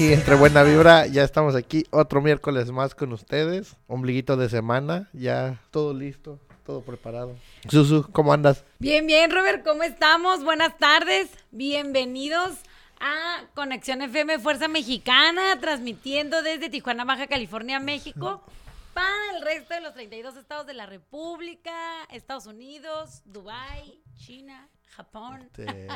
y entre buena vibra, ya estamos aquí otro miércoles más con ustedes. Ombliguito de semana, ya todo listo, todo preparado. Susu, ¿cómo andas? Bien, bien, Robert, ¿cómo estamos? Buenas tardes, bienvenidos a Conexión FM Fuerza Mexicana, transmitiendo desde Tijuana, Baja California, México, para el resto de los 32 estados de la República, Estados Unidos, Dubái, China, Japón. Este,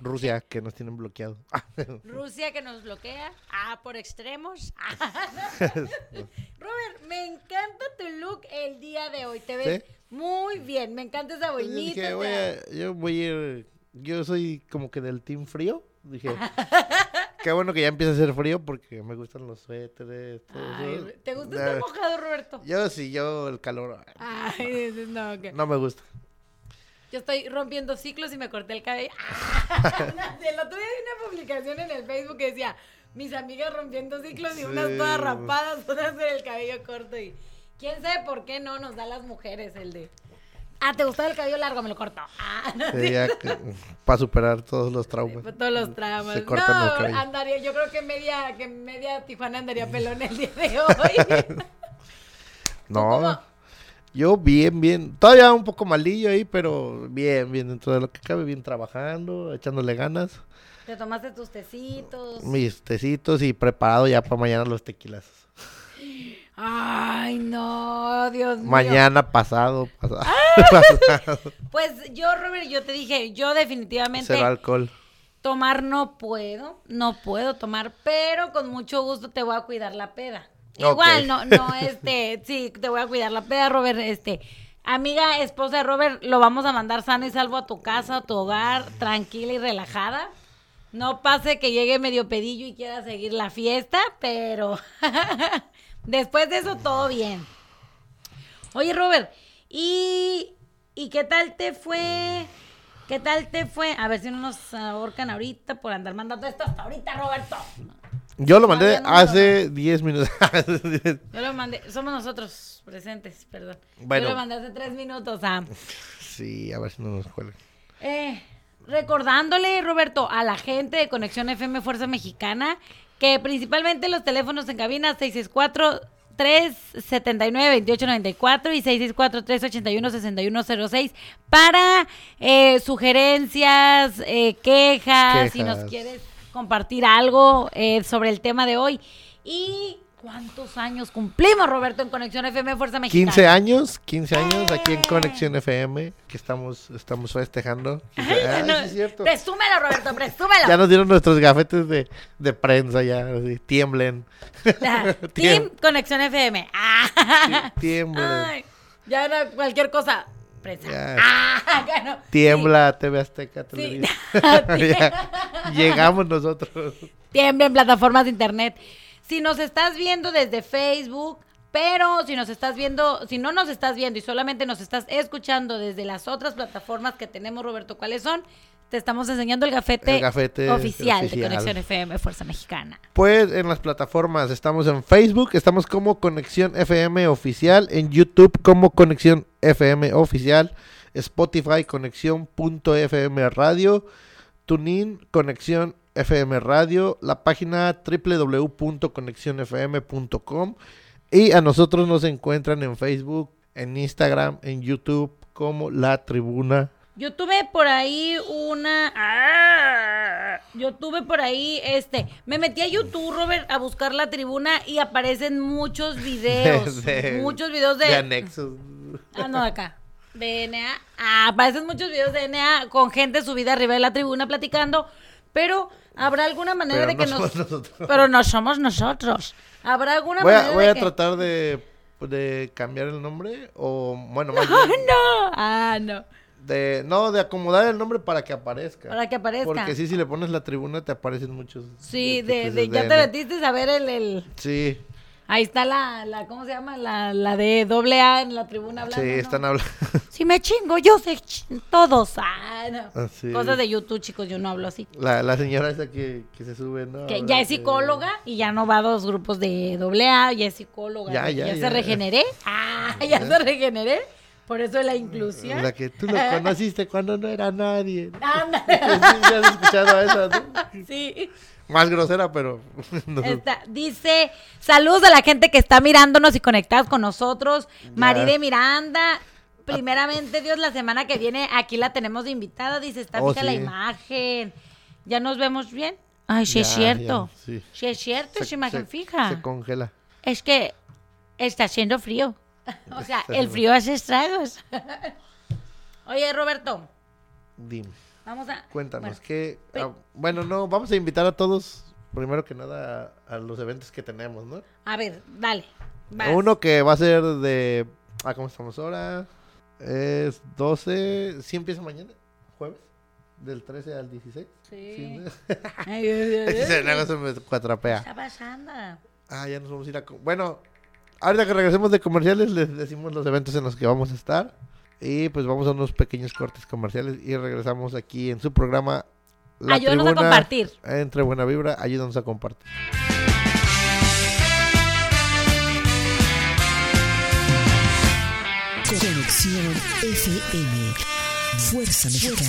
Rusia, que nos tienen bloqueado. Rusia que nos bloquea. Ah, por extremos. Robert, me encanta tu look el día de hoy. Te ves ¿Sí? muy bien. Me encanta esa boinita. dije, voy a- yo voy a ir, yo soy como que del team frío. Dije, qué bueno que ya empieza a hacer frío porque me gustan los suéteres. todo Ay, eso. ¿Te gusta estar mojado, Roberto? Yo sí, yo el calor Ay, dices, no, que- no me gusta. Yo estoy rompiendo ciclos y me corté el cabello. el otro día vi una publicación en el Facebook que decía, mis amigas rompiendo ciclos y unas todas rapadas, otras con el cabello corto. Y quién sabe por qué no nos da las mujeres el de... Ah, ¿te gustaba el cabello largo? Me lo corto. Ah, no, Sí, ya para superar todos los traumas. Pues todos los traumas. Se cortan el no, andaría, yo creo que media, que media Tijuana andaría pelón el día de hoy. No, cómo? Yo bien, bien. Todavía un poco malillo ahí, pero bien, bien. Dentro de lo que cabe, bien trabajando, echándole ganas. Te tomaste tus tecitos. Mis tecitos y preparado ya para mañana los tequilas. Ay, no, Dios mío. Mañana pasado, pasado. Pues yo, Robert, yo te dije, yo definitivamente Cero alcohol. tomar no puedo, no puedo tomar, pero con mucho gusto te voy a cuidar la peda. Igual, no, no, este, sí, te voy a cuidar la peda, Robert, este. Amiga, esposa de Robert, lo vamos a mandar sano y salvo a tu casa, a tu hogar, tranquila y relajada. No pase que llegue medio pedillo y quiera seguir la fiesta, pero después de eso todo bien. Oye, Robert, ¿y, ¿y qué tal te fue? ¿Qué tal te fue? A ver si no nos ahorcan ahorita por andar mandando esto hasta ahorita, Roberto. Yo lo mandé no hace 10 minutos. Yo lo mandé, somos nosotros presentes, perdón. Bueno. Yo lo mandé hace tres minutos a... sí, a ver si no nos cuelgan. Eh, recordándole, Roberto, a la gente de Conexión FM Fuerza Mexicana, que principalmente los teléfonos en cabina 664 379 2894 y 664 381 6106 para eh, sugerencias, eh, quejas, si nos Quejas. quieres compartir algo eh, sobre el tema de hoy. ¿Y cuántos años cumplimos, Roberto, en Conexión FM Fuerza Mexicana? 15 años, 15 años aquí en Eh. Conexión FM, que estamos, estamos festejando. Ay, Ay, no, sí es cierto. Presúmelo, Roberto, presúmelo. Ya nos dieron nuestros gafetes de, de prensa, ya, así, tiemblen. Ah, Team Conexión FM. Ah. Tiemblen. Ay, ya era cualquier cosa. Prensa. Ah, claro. Tiembla TV Azteca Sí. Televisa. Sí. Ya, Llegamos nosotros. Tiembla en plataformas de internet. Si nos estás viendo desde Facebook, pero si nos estás viendo, si no nos estás viendo y solamente nos estás escuchando desde las otras plataformas que tenemos, Roberto, ¿cuáles son? Te estamos enseñando el gafete, El gafete oficial, de. Conexión FM Fuerza Mexicana. Pues en las plataformas estamos en Facebook, estamos como Conexión FM Oficial, en YouTube como Conexión FM Oficial, Spotify Conexión.fm Radio, TuneIn Conexión FM Radio, la página www.conexionfm.com y a nosotros nos encuentran en Facebook, en Instagram, en YouTube como La Tribuna. Yo tuve por ahí una... ¡Ah! Yo tuve por ahí, este, me metí a YouTube, Robert, a buscar la tribuna y aparecen muchos videos. De- muchos videos de. De anexos. Ah, no, acá. De NA. Ah, aparecen muchos videos de NA con gente subida arriba de la tribuna platicando. Pero habrá alguna manera Pero de que no nos. somos nosotros. Pero no somos nosotros. Habrá alguna Voy manera a, voy de a que. tratar de, de cambiar el nombre o, bueno, más ¡Ah, bien no! Ah, no. De, no, de acomodar el nombre para que aparezca. Para que aparezca. Porque sí, si le pones la tribuna te aparecen muchos. Sí, este, de, de- ya te metiste a ver el, el- Sí, Ahí está la, la, ¿cómo se llama? La, la de doble A en la tribuna hablando. sí, ¿no? están hablando. Si me chingo, yo sé todos. Ah, no. Así Cosas es. de YouTube, chicos, yo no hablo así. La, la señora esa que, que se sube, ¿no? Que ya es de- psicóloga y ya no va a dos grupos de doble A, ya es psicóloga. Ya, ya, se ya. regeneré. Ah, ya se regeneré. Por eso la inclusión. La que tú lo conociste cuando no era nadie. Anda. Sí, ya has escuchado a esa, ¿no? Sí. Más grosera, pero. no. Dice, saludos a la gente que está mirándonos y conectados con nosotros. Maride Miranda. Primeramente, Dios, la semana que viene aquí la tenemos de invitada. Dice, está Oh, fija la imagen. ¿Ya nos vemos bien? Ay, sí es Ya, cierto. ya, sí. Sí es cierto, es imagen se- fija. Se congela. Es que está haciendo frío. O sea, el frío hace estragos. Oye, Roberto, Dime, vamos a... cuéntanos. bueno, ¿qué, pe- ah, bueno, no, vamos a invitar a todos, primero que nada, a, a los eventos que tenemos, ¿no? a ver, dale. vas. Uno que va a ser de. Ah, ¿cómo estamos ahora? Es 12. ¿Sí empieza mañana? ¿Jueves? ¿Del 13 al 16? Sí. ¿no? Ay, Dios, Dios. Se me ¿Qué cuatrapea. está pasando? Ah, ya nos vamos a ir a... Bueno, ahorita que regresemos de comerciales les decimos los eventos en los que vamos a estar. Y pues vamos a unos pequeños cortes comerciales y regresamos aquí en su programa. La Ayúdanos a compartir. Entre Buena Vibra, ayúdanos a compartir. Conexión FM. Fuerza Mexicana.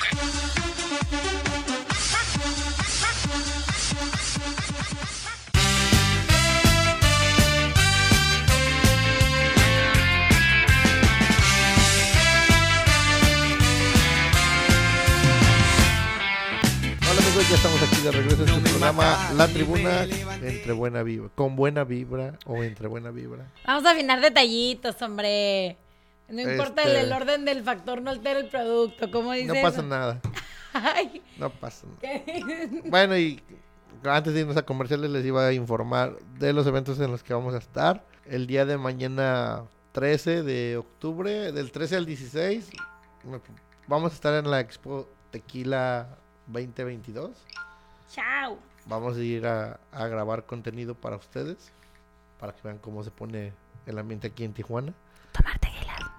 Ya estamos aquí de regreso en su programa La Tribuna entre buena vibra, con buena vibra o entre buena vibra. Vamos a afinar detallitos, hombre. No importa el, Este- el orden del factor, no altera el producto. ¿Cómo dice No pasa eso? nada, Ay, no pasa nada. Bueno, y antes de irnos a comerciales les iba a informar de los eventos en los que vamos a estar. El día de mañana 13 de octubre, del 13 al 16, me- vamos a estar en la Expo Tequila 2022. chao. Vamos a ir a, a grabar contenido para ustedes, para que vean cómo se pone el ambiente aquí en Tijuana. Tomar tequila.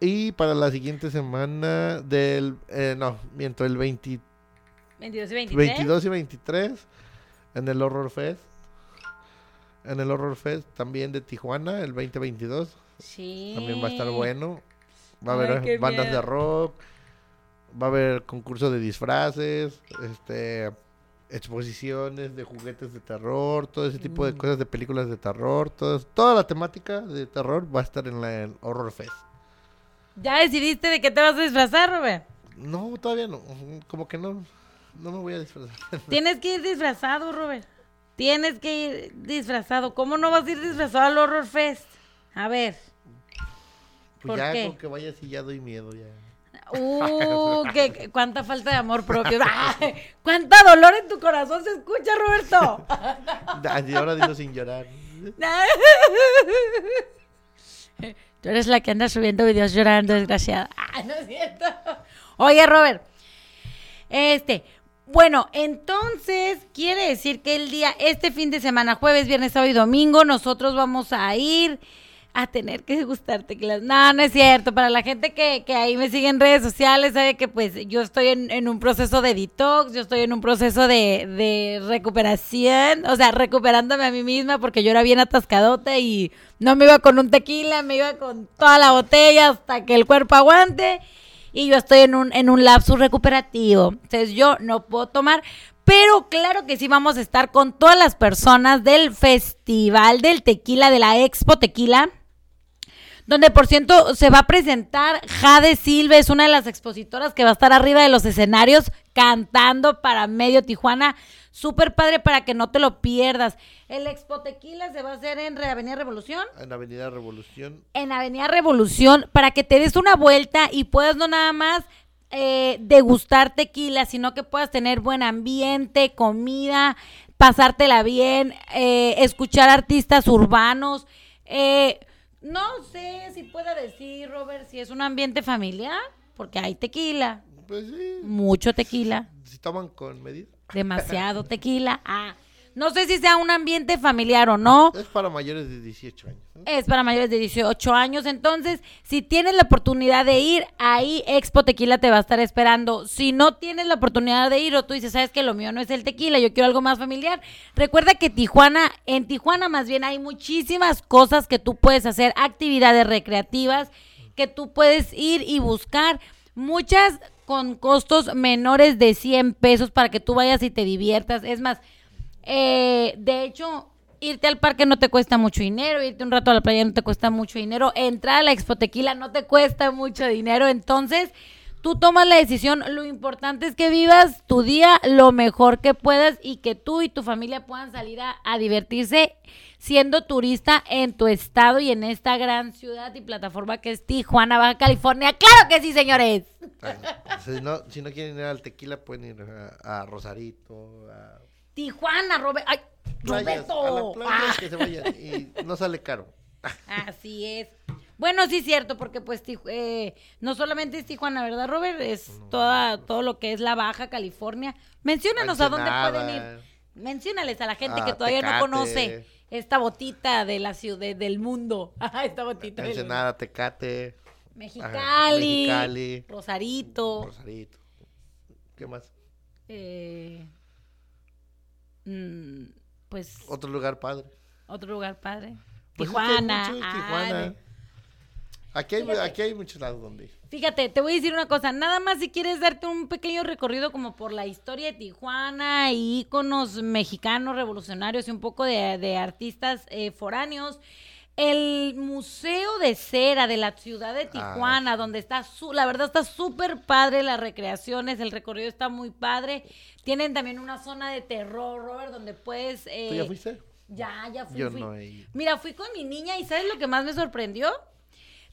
Y para la siguiente semana del, eh, no, miento, el 20 22 y 23. 22 y 23 en el Horror Fest. En el Horror Fest también de Tijuana, el 2022. Sí. También va a estar bueno. Va a Ay, haber bandas miedo. de rock. Va a haber concurso de disfraces. Este exposiciones de juguetes de terror, todo ese tipo Mm. de cosas de películas de terror, todo- toda la temática de terror va a estar en la Horror Fest. ¿Ya decidiste de qué te vas a disfrazar, Robert? No, todavía no, como que no, no me voy a disfrazar. Tienes que ir disfrazado, Robert. Tienes que ir disfrazado. ¿Cómo no vas a ir disfrazado al Horror Fest? A ver. Pues ¿Por ya qué? con que vaya así ya doy miedo ya. Uh, qué, cuánta falta de amor propio. ¡Ay! ¡Cuánta dolor en tu corazón se escucha, Roberto! Ah, Y ahora dilo sin llorar. Tú eres la que anda subiendo videos llorando, desgraciada. Ah, no es cierto. Oye, Robert. Este, bueno, entonces quiere decir que el día, este fin de semana, jueves, viernes, sábado y domingo, nosotros vamos a ir a tener que degustar tequilas. No, no es cierto. Para la gente que, que ahí me sigue en redes sociales, sabe que pues yo estoy en, en un proceso de detox, yo estoy en un proceso de, de recuperación, o sea, recuperándome a mí misma porque yo era bien atascadota y no me iba con un tequila, me iba con toda la botella hasta que el cuerpo aguante. Y yo estoy en un, en un lapsus recuperativo. Entonces yo no puedo tomar, pero claro que sí vamos a estar con todas las personas del Festival del Tequila, de la Expo Tequila donde por cierto se va a presentar Jade Silva, es una de las expositoras que va a estar arriba de los escenarios cantando para medio Tijuana. Súper padre para que no te lo pierdas. El Expo Tequila se va a hacer en Avenida Revolución. En Avenida Revolución. En Avenida Revolución, para que te des una vuelta y puedas no nada más eh, degustar tequila, sino que puedas tener buen ambiente, comida, pasártela bien, eh, escuchar artistas urbanos. Eh, no sé si pueda decir, Robert, si es un ambiente familiar, porque hay tequila. Pues sí. Mucho tequila. Si toman con medida. Demasiado tequila. Ah. No sé si sea un ambiente familiar o no. Es para mayores de 18 años. Es para mayores de 18 años. Entonces, si tienes la oportunidad de ir, ahí Expo Tequila te va a estar esperando. Si no tienes la oportunidad de ir o tú dices, sabes que lo mío no es el tequila, yo quiero algo más familiar, recuerda que Tijuana, en Tijuana más bien hay muchísimas cosas que tú puedes hacer, actividades recreativas que tú puedes ir y buscar. Muchas con costos menores de 100 pesos para que tú vayas y te diviertas. Es más, eh, de hecho, irte al parque no te cuesta mucho dinero, irte un rato a la playa no te cuesta mucho dinero, entrar a la Expo Tequila no te cuesta mucho dinero, entonces tú tomas la decisión, lo importante es que vivas tu día lo mejor que puedas y que tú y tu familia puedan salir a, divertirse siendo turista en tu estado y en esta gran ciudad y plataforma que es Tijuana, Baja California. claro que sí, señores. Si, no, si no quieren ir al tequila, pueden ir a, a Rosarito, a Tijuana, Robert. Ay, playas, Roberto. a las playas Ah. que se vayan. Y no sale caro. Así es. Bueno, sí es cierto, porque pues eh, no solamente es Tijuana, ¿verdad, Robert? Es toda, todo lo que es la Baja California. Menciónanos a dónde pueden ir. Menciónales a la gente Ah, que todavía no conoce esta botita de la ciudad, del mundo. esta botita. Ensenada, Tecate, Mexicali, Mexicali. Rosarito, Rosarito. ¿Qué más? eh, mm, pues Otro lugar padre. otro lugar padre. Pues es que hay Tijuana. Aquí hay, Fíjate. aquí hay muchos lados donde ir. Fíjate, te voy a decir una cosa, nada más si quieres darte un pequeño recorrido como por la historia de Tijuana y íconos mexicanos revolucionarios y un poco de, de artistas eh, foráneos. El Museo de Cera de la ciudad de Tijuana, donde está, su, la verdad está súper padre las recreaciones, el recorrido está muy padre. Tienen también una zona de terror, Robert, donde puedes... eh, ¿Tú ya fuiste? Ya, ya fui. Yo fui. no he. Mira, fui con mi niña y ¿sabes lo que más me sorprendió?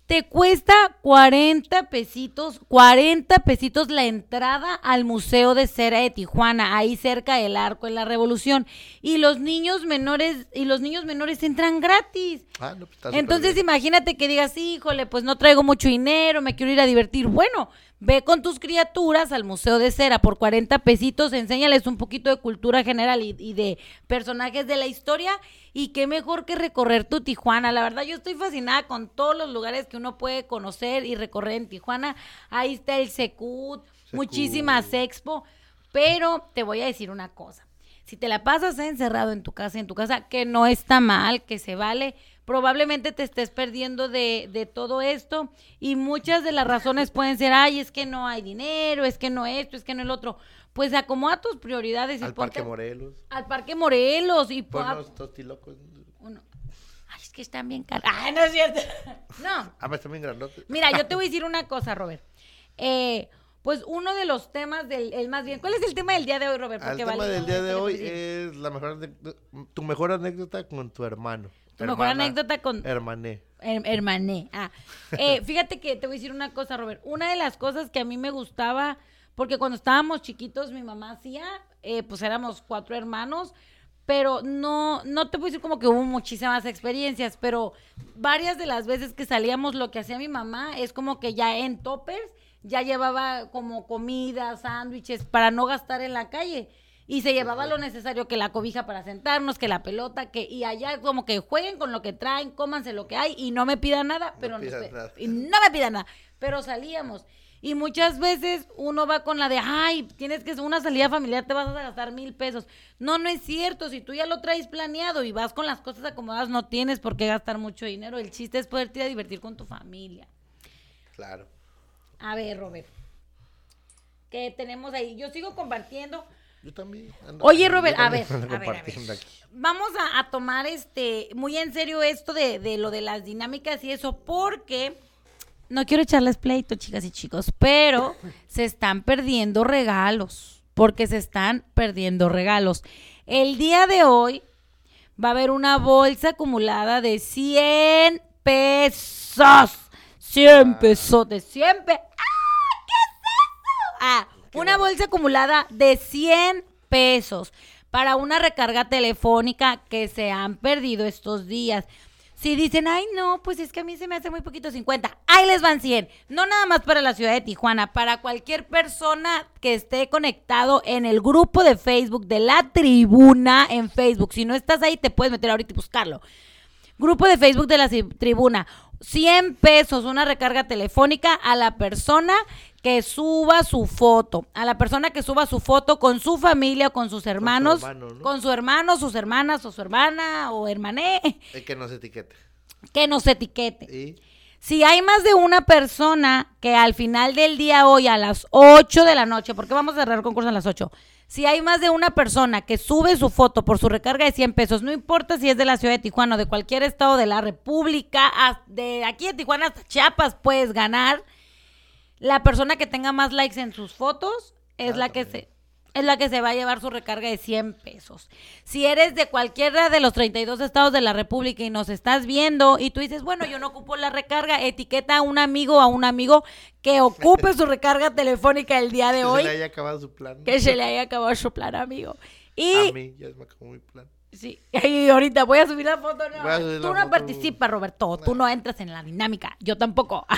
Te cuesta 40 pesitos, 40 pesitos la entrada al Museo de Cera de Tijuana, ahí cerca del Arco en la Revolución. Y los niños menores, y los niños menores entran gratis. Ah, no, pues está Entonces imagínate que digas, híjole, pues no traigo mucho dinero, me quiero ir a divertir. Bueno, ve con tus criaturas al Museo de Cera por 40 pesitos, enséñales un poquito de cultura general y, y de personajes de la historia. Y qué mejor que recorrer tu Tijuana. La verdad, yo estoy fascinada con todos los lugares que uno puede conocer y recorrer en Tijuana. Ahí está el Secut, muchísimas expo. Pero te voy a decir una cosa. Si te la pasas encerrado en tu casa, en tu casa, que no está mal, que se vale, probablemente te estés perdiendo de, de todo esto y muchas de las razones pueden ser, ay, es que no hay dinero, es que no esto, es que no el otro. Pues acomoda tus prioridades y Al Parque Morelos. al Parque Morelos y Por po- unos tostilocos. uno- Ay, es que están bien caros. Ay, no es cierto. No, Ah, pero están bien grandotes. Mira, yo te voy a decir una cosa, Robert. Eh, pues uno de los temas del, el más bien, ¿cuál es el tema del día de hoy, Robert? El Porque tema vale, del día de hoy es la mejor tu mejor anécdota con tu hermano. Tu mejor anécdota con- Hermané. Her- hermané. Ah. Eh, fíjate que te voy a decir una cosa, Robert. Una de las cosas que a mí me gustaba, porque cuando estábamos chiquitos, mi mamá hacía, eh, pues éramos cuatro hermanos, pero no, no te puedo decir como que hubo muchísimas experiencias, pero varias de las veces que salíamos, lo que hacía mi mamá es como que ya en toppers ya llevaba como comida, sándwiches, para no gastar en la calle. Y se llevaba lo necesario, que la cobija para sentarnos, que la pelota, que y allá como que jueguen con lo que traen, cómanse lo que hay y no me pidan nada, pero pidan nos- nada. y no me pidan nada, pero salíamos. Y muchas veces uno va con la de, ay, tienes que una salida familiar, te vas a gastar mil pesos. No, no es cierto. Si tú ya lo traes planeado y vas con las cosas acomodadas, no tienes por qué gastar mucho dinero. El chiste es poderte divertir con tu familia. Claro. A ver, Robert. ¿Qué tenemos ahí? Yo sigo compartiendo. Yo también. ando- Oye, Robert, a ver, ando a ver, a ver. compartiendo aquí. Vamos a, a tomar este muy en serio esto de, de lo de las dinámicas y eso, porque no quiero echarles pleito, chicas y chicos, pero se están perdiendo regalos, porque se están perdiendo regalos. El día de hoy va a haber una bolsa acumulada de 100 pesos. 100 pesos de 100 pesos. Ah, una bolsa acumulada de 100 pesos para una recarga telefónica que se han perdido estos días. Si dicen, ay, no, pues es que a mí se me hace muy poquito 50, ahí les van 100. No nada más para la ciudad de Tijuana, para cualquier persona que esté conectado en el grupo de Facebook de la tribuna en Facebook. Si no estás ahí, te puedes meter ahorita y buscarlo. Grupo de Facebook de la tribuna. 100 pesos, una recarga telefónica a la persona que suba su foto. A la persona que suba su foto con su familia o con sus hermanos. hermano, ¿no? Con su hermano, sus hermanas o su hermana o hermané. El que nos etiquete. Que nos etiquete. Y Si hay más de una persona que al final del día hoy a las 8 de la noche, porque vamos a cerrar el concurso a las 8, si hay más de una persona que sube su foto por su recarga de 100 pesos, no importa si es de la ciudad de Tijuana o de cualquier estado de la República, de aquí de Tijuana hasta Chiapas puedes ganar, la persona que tenga más likes en sus fotos es Ah, la que también. se es la que se va a llevar su recarga de 100 pesos. Si eres de cualquiera de los 32 estados de la República y nos estás viendo y tú dices, bueno, yo no ocupo la recarga, etiqueta a un amigo o a un amigo que ocupe su recarga telefónica el día de que hoy, se le haya acabado su plan. que se le haya acabado su plan, amigo. A Y, mí ya se me acabó mi plan. sí, y ahorita voy a subir la foto. No, a subir tú la no foto. participas, Roberto, tú no entras en la dinámica, yo tampoco.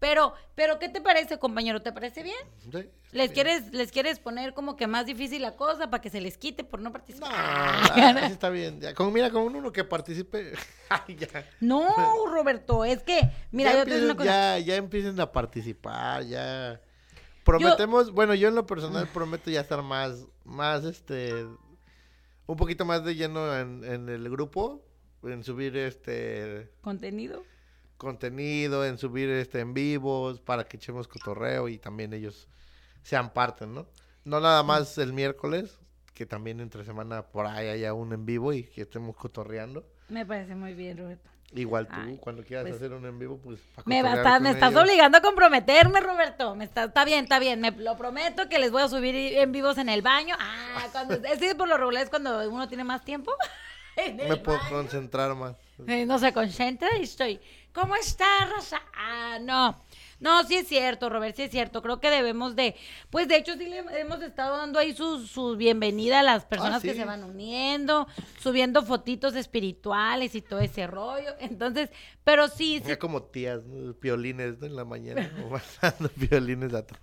Pero, pero, ¿qué te parece, compañero? ¿Te parece bien? Sí, ¿Les sí. quieres, ¿Les quieres poner como que más difícil la cosa para que se les quite por no No, participar? ah, sí está bien. Ya, con, mira, con uno que participe. ay, ya. No, Roberto, es que, mira, ya, yo te digo una empiecen, cosa. ya, ya empiecen a participar, ya. Prometemos, bueno, yo en lo personal prometo ya estar más, más, este, un poquito más de lleno en, en el grupo, en subir, este, Contenido. Contenido, en subir, este, en vivos, para que echemos cotorreo y también ellos sean parte, ¿no? No nada más el miércoles, que también entre semana por ahí haya un en vivo y que estemos cotorreando. Me parece muy bien, Roberto. Igual tú, Ay, cuando quieras pues, hacer un en vivo, pues... Me, va me estás obligando a comprometerme, Roberto. Me está, está bien, está bien. Me lo prometo que les voy a subir en vivos en el baño. Ah, cuando, es por lo regular es cuando uno tiene más tiempo. Me puedo baño. concentrar más. Eh, no se concentra y estoy. ¿Cómo está, Rosa? Ah, no. No, sí es cierto, Robert, sí es cierto. Creo que debemos de. Pues de hecho, sí le hemos estado dando ahí su, su bienvenida a las personas que sí. se van uniendo, subiendo fotitos espirituales y todo ese rollo. Entonces, pero sí, sí. Como tías, ¿no? En la mañana, o mandando piolines a todos.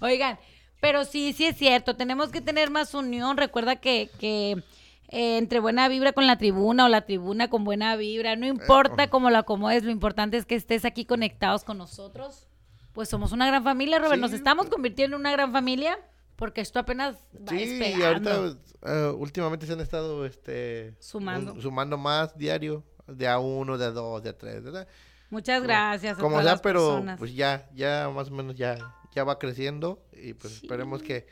Oigan, pero sí, sí es cierto. Tenemos que tener más unión. Recuerda que. que eh, entre buena vibra con la tribuna o la tribuna con buena vibra, no importa cómo lo acomodes, lo importante es que estés aquí conectados con nosotros. Pues somos una gran familia, Robert, nos Sí. estamos convirtiendo en una gran familia porque esto apenas va Sí, y despegando. ahorita, eh, últimamente se han estado, este... Sumando. un- sumando más diario, de a uno, de a dos, de a tres, ¿verdad? Muchas gracias. a Como todas sea, las pero personas. pues ya, ya más o menos ya, ya va creciendo y pues Sí. esperemos que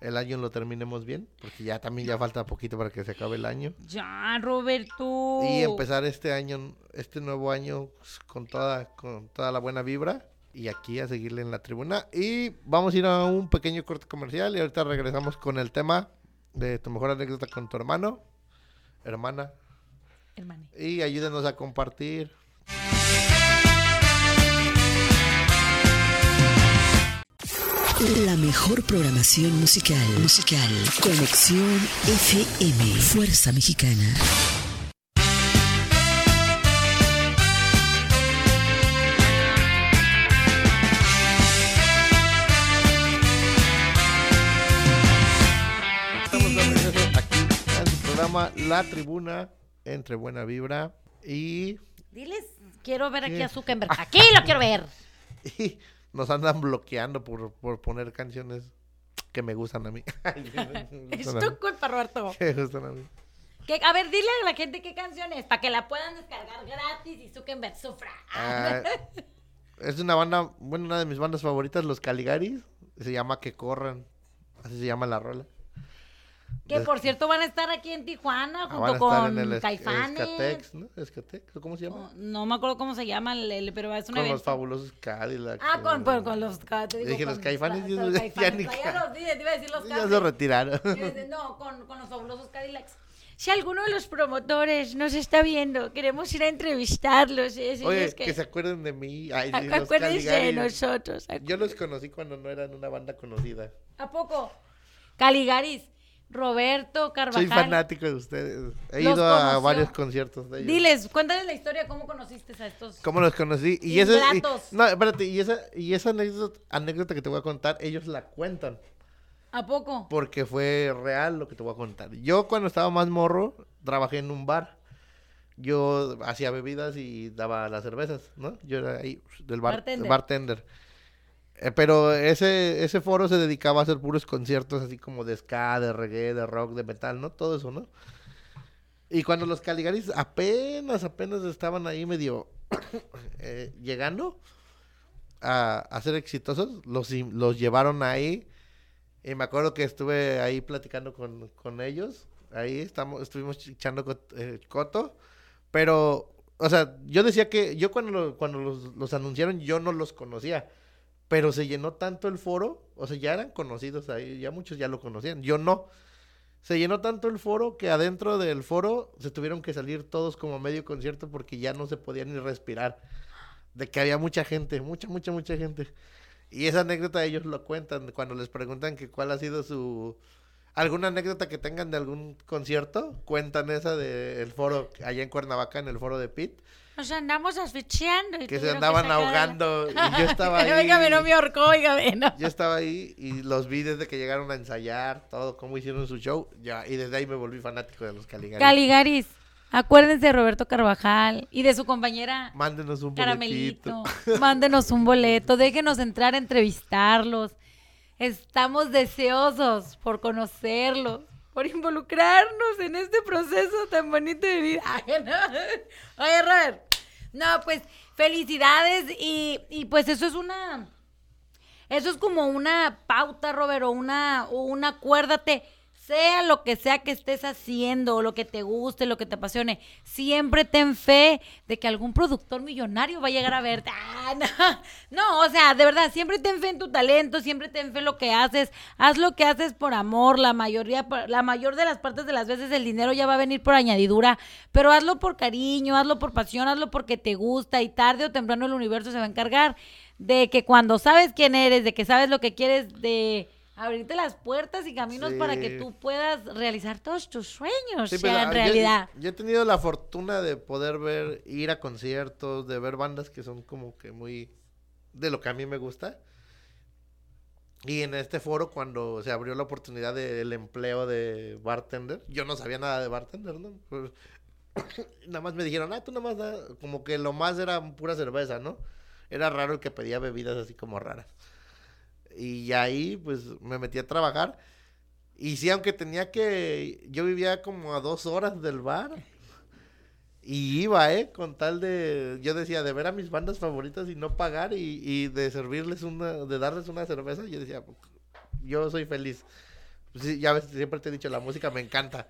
el año lo terminemos bien, porque ya también ya falta poquito para que se acabe el año. Ya, Roberto. Y empezar este año, este nuevo año con toda, con toda la buena vibra. Y aquí a seguirle en la tribuna. Y vamos a ir a un pequeño corte comercial. Y ahorita regresamos con el tema de tu mejor anécdota con tu hermano, hermana. Hermane. Y ayúdenos a compartir. La mejor programación musical. Musical. Conexión FM. Fuerza Mexicana. Estamos La Tribuna, Entre Buena Vibra y, Diles, quiero ver aquí a Zuckerberg. Aquí lo quiero ver. y nos andan bloqueando por, por poner canciones que me gustan a mí. Es tu culpa, Roberto. Que me gustan a mí. ¿Qué- a ver, dile a la gente qué canción es, para que la puedan descargar gratis y Zuckerberg sufra. Ah, es una banda, bueno, una de mis bandas favoritas, Los Caligaris. Se llama Que Corran. Así se llama la rola. Que por cierto van a estar aquí en Tijuana Ah, junto con en el Es- Caifanes. Escatex, ¿no? Escatex, ¿cómo se llama? Oh, No me acuerdo cómo se llama, el, pero es un con evento. los fabulosos Cadillacs. Ah, con, con, con los... ca- Te digo, Dije los Caifanes, los ya Caifanes. Ya los dije, te iba a decir los Ya Cadillacs. se retiraron. No, con, con los fabulosos Cadillacs. Si alguno de los promotores nos está viendo, queremos ir a entrevistarlos. Oye, que, que se acuerden de mí. Ay, acuérdense de nosotros. acu- Yo los conocí cuando no eran una banda conocida. ¿A poco? Caligaris, Roberto Carvajal. Soy fanático de ustedes. He Los ido a conoció. varios conciertos de ellos. Diles, cuéntales la historia, ¿cómo conociste a estos? ¿Cómo los conocí? Y ese, y- no, espérate, y esa, y esa anécdota, anécdota que te voy a contar, ellos la cuentan. ¿A poco? Porque fue real lo que te voy a contar. Yo cuando estaba más morro, trabajé en un bar. Yo hacía bebidas y daba las cervezas, ¿no? Yo era ahí del bar, Bartender. bartender. Eh, pero ese, ese foro se dedicaba a hacer puros conciertos así como de ska, de reggae, de rock, de metal, ¿no? Todo eso, ¿no? Y cuando los Caligaris apenas, apenas estaban ahí medio eh, llegando a, a ser exitosos, los, los llevaron ahí. Y me acuerdo que estuve ahí platicando con, con ellos. Ahí estamos, estuvimos echando eh, coto. Pero, o sea, yo decía que yo cuando, lo- cuando los, los anunciaron, yo no los conocía. Pero se llenó tanto el foro, o sea, ya eran conocidos ahí, ya muchos ya lo conocían. Yo no. Se llenó tanto el foro que adentro del foro se tuvieron que salir todos como medio concierto porque ya no se podía ni respirar. De que había mucha gente, mucha, mucha, mucha gente. Y esa anécdota ellos lo cuentan cuando les preguntan que cuál ha sido su... ¿Alguna anécdota que tengan de algún concierto? Cuentan esa del foro allá en Cuernavaca, en el foro de Pit, Nos andamos asfixiando. y que se andaban ahogando y yo estaba ahí. Óigame, no me ahorcó, óigame, no. Yo estaba ahí y los vi desde que llegaron a ensayar, todo, cómo hicieron su show, ya, y desde ahí me volví fanático de los Caligaris. Caligaris, acuérdense de Roberto Carvajal y de su compañera Mándenos un Caramelito. boletito. Mándenos un boleto, déjenos entrar a entrevistarlos. Estamos deseosos por conocerlos, por involucrarnos en este proceso tan bonito de vida. Ay, no. Oye, Robert. No, pues felicidades y, y pues eso es una... Eso es como una pauta, Robert, o una, o un acuérdate, sea lo que sea que estés haciendo, lo que te guste, lo que te apasione, siempre ten fe de que algún productor millonario va a llegar a verte. Ah, no, no, o sea, de verdad, siempre ten fe en tu talento, siempre ten fe en lo que haces, haz lo que haces por amor, la mayoría, la mayor de las partes de las veces el dinero ya va a venir por añadidura, pero hazlo por cariño, hazlo por pasión, hazlo porque te gusta y tarde o temprano el universo se va a encargar de que cuando sabes quién eres, de que sabes lo que quieres, de abrirte las puertas y caminos para que tú puedas realizar todos tus sueños, Sí, pues, sean ah, yo- realidad. Yo, he tenido la fortuna de poder ver, ir a conciertos, de ver bandas que son como que muy de lo que a mí me gusta. Y en este foro, cuando se abrió la oportunidad del empleo de bartender, yo no sabía nada de bartender, ¿no? Pues, nada más me dijeron, ah, tú nada más, da-", como que lo más era pura cerveza, ¿no? Era raro el que pedía bebidas así como raras. Y ahí, pues, me metí a trabajar. Y sí, aunque tenía que... Yo vivía como a dos horas del bar. Y iba, ¿eh? Con tal de... Yo decía, de ver a mis bandas favoritas y no pagar y, y de servirles una... De darles una cerveza. Yo decía, yo soy feliz. Pues sí, ya ves, siempre te he dicho, la música me encanta.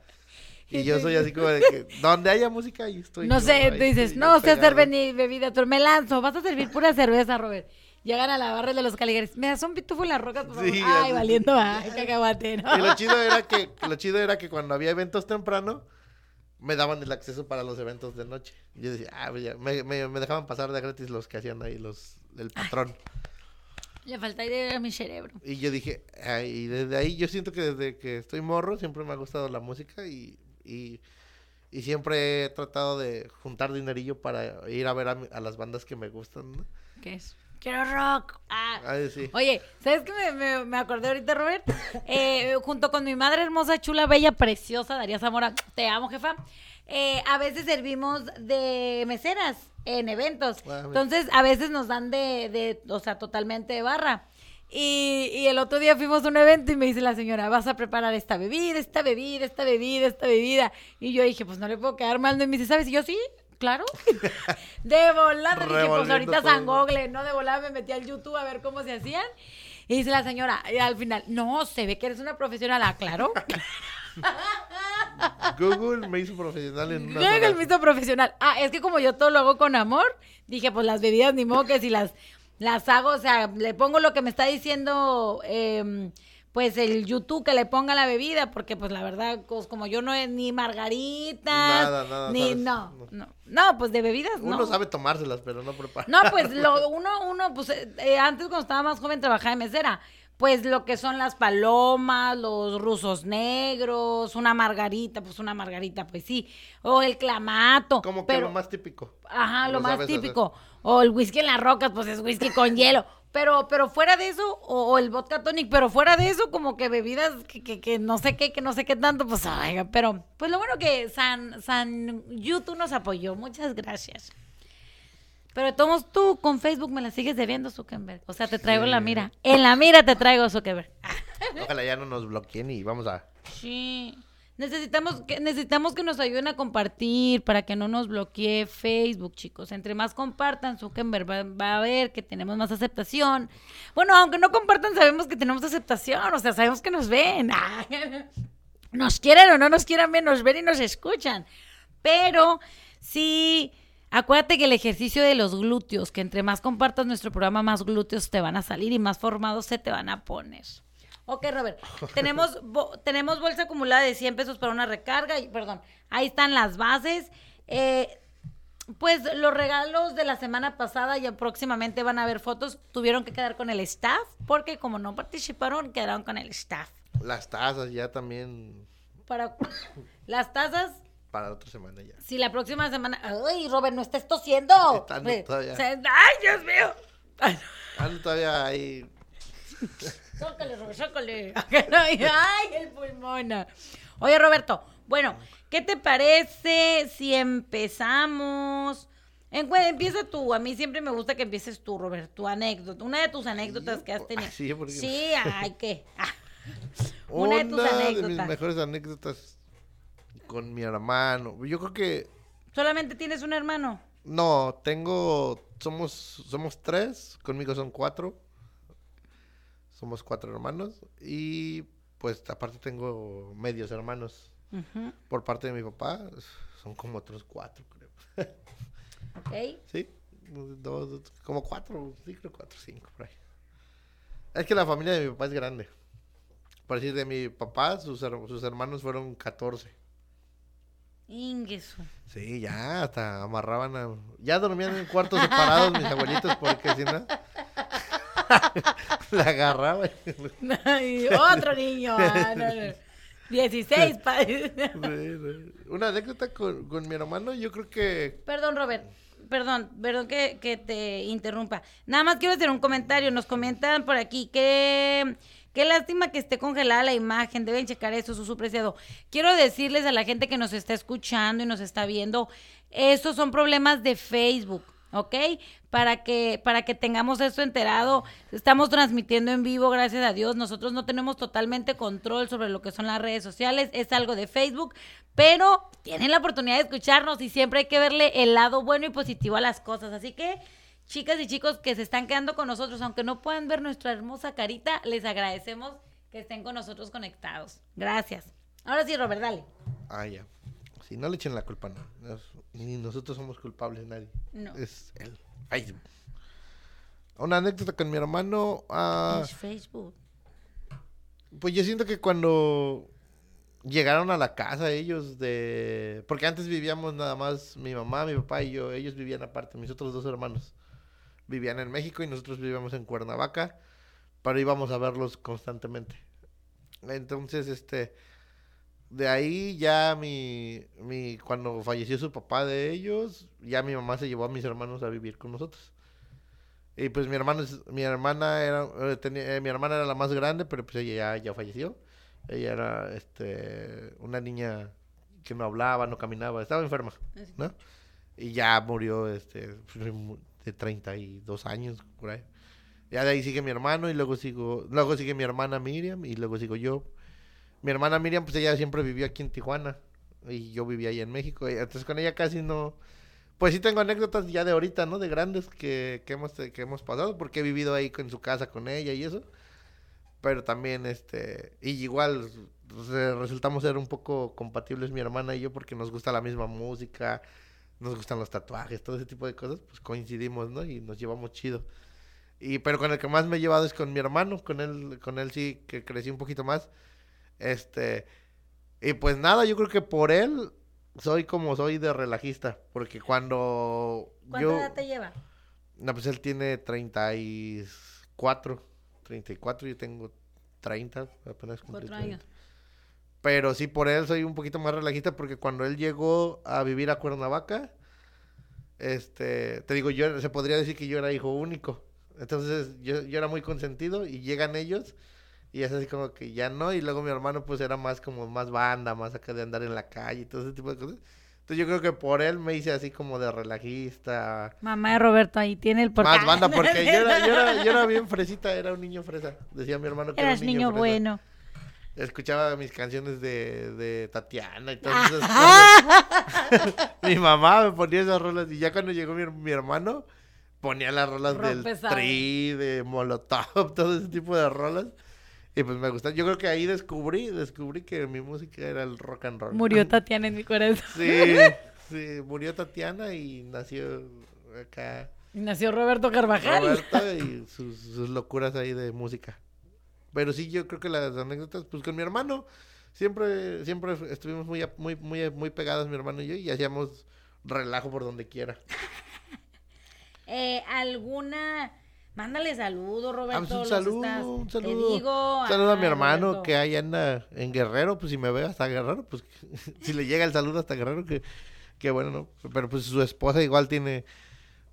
Y yo soy así como de que... Donde haya música, ahí estoy. No yo, sé, tú dices, no sé pegado". venir bebida, tú me lanzo, vas a servir pura cerveza, Robert. Llegan a la barra de los caligares. Me das un pitufo en las rocas, por favor. Sí, Ay, así. valiendo, ay, cacahuate, ¿no? Y lo chido era que, lo chido era que cuando había eventos temprano, me daban el acceso para los eventos de noche. Yo decía, ah, pues ya, me, me, me dejaban pasar de gratis los que hacían ahí, los, el patrón. Le falta idea a mi cerebro. Y yo dije, ah, y desde ahí, yo siento que desde que estoy morro, siempre me ha gustado la música y, y, y siempre he tratado de juntar dinerillo para ir a ver a, a las bandas que me gustan, ¿no? ¿Qué es? Quiero rock. Ah. Ah, sí. Oye, ¿sabes qué me, me- me acordé ahorita, Robert? Eh, junto con mi madre hermosa, chula, bella, preciosa, Daría Zamora, te amo, jefa. eh, a veces servimos de meseras en eventos. Entonces, a veces nos dan de, de o sea, totalmente de barra. Y, y el otro día fuimos a un evento y me dice la señora, vas a preparar esta bebida, esta bebida, esta bebida, esta bebida. Y yo dije, pues no le puedo quedar mal. Y me dice, ¿sabes? Y yo, sí, claro. De volada. Dije, pues ahorita. San Google, ¿no? De volada me metí al YouTube a ver cómo se hacían. Y dice la señora, y al final, no, se ve que eres una profesional. Ah, claro. Google me hizo profesional en una Google sola- me hizo profesional. Ah, es que como yo todo lo hago con amor, dije, pues las bebidas ni modo que si las, las hago, o sea, le pongo lo que me está diciendo, em, pues el YouTube que le ponga la bebida, porque pues la verdad, pues, como yo no es ni margaritas, Nada, nada, ni, no, No. no, pues de bebidas, Uno no. sabe tomárselas, pero no prepara. No, pues lo, uno, uno, pues eh, eh, antes cuando estaba más joven trabajaba de mesera. Pues lo que son las palomas, los rusos negros, una margarita, pues una margarita, pues sí. O el clamato. Como que lo más típico. Ajá, lo, lo más hacer. típico. O el whisky en las rocas, pues es whisky con hielo. Pero, pero fuera de eso, o, o el vodka tonic, pero fuera de eso, como que bebidas que, que, que no sé qué, que no sé qué tanto, pues oiga, pero pues lo bueno que San, San YouTube nos apoyó. Muchas gracias. Pero de todos tú con Facebook me la sigues debiendo, Zuckerberg. O sea, te traigo en la Sí. mira. En la mira te traigo, Zuckerberg. Ojalá ya no nos bloqueen y vamos a. Sí. Necesitamos que, necesitamos que nos ayuden a compartir para que no nos bloquee Facebook, chicos. Entre más compartan, Zuckerberg va, va a ver que tenemos más aceptación. Bueno, aunque no compartan, sabemos que tenemos aceptación. O sea, sabemos que nos ven. Nos quieren o no nos quieran ver, nos ven y nos escuchan. Pero sí, acuérdate que el ejercicio de los glúteos, que entre más compartas nuestro programa, más glúteos te van a salir y más formados se te van a poner. Ok, Robert. Tenemos, bo- tenemos bolsa acumulada de 100 pesos para una recarga. Y, perdón, ahí están las bases. Eh, pues los regalos de la semana pasada ya próximamente van a haber fotos. Tuvieron que quedar con el staff porque como no participaron, quedaron con el staff. Las tazas ya también Para las tazas, para la otra semana ya. si la próxima semana... ¡Ay, Robert, no estés tosiendo! Está, no, Eh, todavía. ¡Ay, Dios mío! Ando todavía ahí. Sácale, Robert, sácale. Ay, el pulmón. Oye, Roberto, bueno, ¿qué te parece si empezamos? Empieza tú. A mí siempre me gusta que empieces tú, Robert, tu anécdota. Una de tus anécdotas que has tenido. Ay, sí, porque- Sí, ay, ¿qué? Ah. Una de tus mis anécdotas. mejores anécdotas con mi hermano. Yo creo que ¿Solamente tienes un hermano? no, tengo somos somos tres, conmigo son cuatro. Somos cuatro hermanos y pues aparte tengo medios hermanos por parte de mi papá, son como otros cuatro, creo. Ok. Sí, dos, dos, como cuatro, sí, creo cuatro, cinco, por ahí. Es que la familia de mi papá es grande. Por decir, de mi papá, sus, sus hermanos fueron 14. Ingesu. Sí, ya, hasta amarraban a... Ya dormían en cuartos separados mis abuelitos, porque si no... la agarraban. Ay, otro niño. ah, no, no. 16. pa- Sí, sí. Una anécdota con, con mi hermano, yo creo que... Perdón, Robert. Perdón, perdón que, que te interrumpa. Nada más quiero hacer un comentario. Nos comentan por aquí que qué lástima que esté congelada la imagen. Deben checar eso, su preciado. Quiero decirles a la gente que nos está escuchando y nos está viendo, estos son problemas de Facebook. ¿Ok? Para que, para que tengamos esto enterado, estamos transmitiendo en vivo, gracias a Dios. Nosotros no tenemos totalmente control sobre lo que son las redes sociales, es algo de Facebook, pero tienen la oportunidad de escucharnos y siempre hay que verle el lado bueno y positivo a las cosas. Así que, chicas y chicos que se están quedando con nosotros, aunque no puedan ver nuestra hermosa carita, les agradecemos que estén con nosotros conectados. Gracias. Ahora sí, Robert, dale. Ah, ya. Si no le echen la culpa, no. Ni nosotros somos culpables, nadie. No. Es él. Ay. Una anécdota con mi hermano. ah, Es Facebook. Pues yo siento que cuando llegaron a la casa ellos de... Porque antes vivíamos nada más mi mamá, mi papá y yo. Ellos vivían aparte, mis otros dos hermanos. Vivían en México y nosotros vivíamos en Cuernavaca. Pero íbamos a verlos constantemente. Entonces, este... De ahí ya mi, mi... Cuando falleció su papá de ellos, ya mi mamá se llevó a mis hermanos a vivir con nosotros. Y pues mi hermana, mi hermana era, eh, tenía- eh, mi hermana era la más grande, pero pues ella ya, ya falleció. Ella era, este, una niña que no hablaba, no caminaba, estaba enferma, ¿no? Y ya murió, este, de 32 años, por ahí. Ya de ahí sigue mi hermano y luego sigo, luego sigue mi hermana Miriam y luego sigo yo. Mi hermana Miriam, pues ella siempre vivió aquí en Tijuana y yo vivía ahí en México. Entonces con ella casi no... Pues sí tengo anécdotas ya de ahorita, ¿no? De grandes que, que, hemos, que hemos pasado porque he vivido ahí en su casa con ella y eso. Pero también, este... Y igual re- resultamos ser un poco compatibles mi hermana y yo porque nos gusta la misma música, nos gustan los tatuajes, todo ese tipo de cosas. Pues coincidimos, ¿no? Y nos llevamos chido. Y pero con el que más me he llevado es con mi hermano, con él, con él sí que crecí un poquito más. Este, y pues nada, yo creo que por él soy como soy de relajista, porque cuando ¿Cuánta yo edad te lleva? no, pues él tiene 34, 34, yo tengo 30, apenas cumplí Cuatro 30. años. Pero sí, por él soy un poquito más relajista porque cuando él llegó a vivir a Cuernavaca, este, te digo, yo se podría decir que yo era hijo único. Entonces yo, yo era muy consentido y llegan ellos y es así como que ya no. Y luego mi hermano pues era más como más banda, más acá de andar en la calle y todo ese tipo de cosas. Entonces yo creo que por él me hice así como de relajista. Mamá de Roberto ahí tiene el porqué. Más banda porque yo era, yo, era, yo era bien fresita, era un niño fresa. Decía mi hermano que Eras era un niño, niño fresa. bueno. Escuchaba mis canciones de, de Tatiana y todas esas cosas. mi mamá me ponía esas rolas y ya cuando llegó mi, mi hermano ponía las rolas del. Tri, de Molotov, todo ese tipo de rolas. Y pues me gustan. Yo creo que ahí descubrí, descubrí que mi música era el rock and roll. Murió Tatiana en mi corazón. Sí, sí, murió Tatiana y nació acá Y nació Roberto Carvajal. Roberto y sus, sus locuras ahí de música. Pero sí, yo creo que las anécdotas, pues con mi hermano, siempre, siempre estuvimos muy, a- muy, muy, muy pegados mi hermano y yo, y hacíamos relajo por donde quiera. Eh, ¿Alguna? Mándale saludo, Ah, Roberto. pues un saludo, estás- un Te saludo. digo. Un saludo a mi ah, hermano Roberto. que ahí anda en Guerrero, pues si me ve hasta Guerrero, pues si le llega el saludo hasta Guerrero, que, que bueno, ¿no? Pero pues su esposa igual tiene,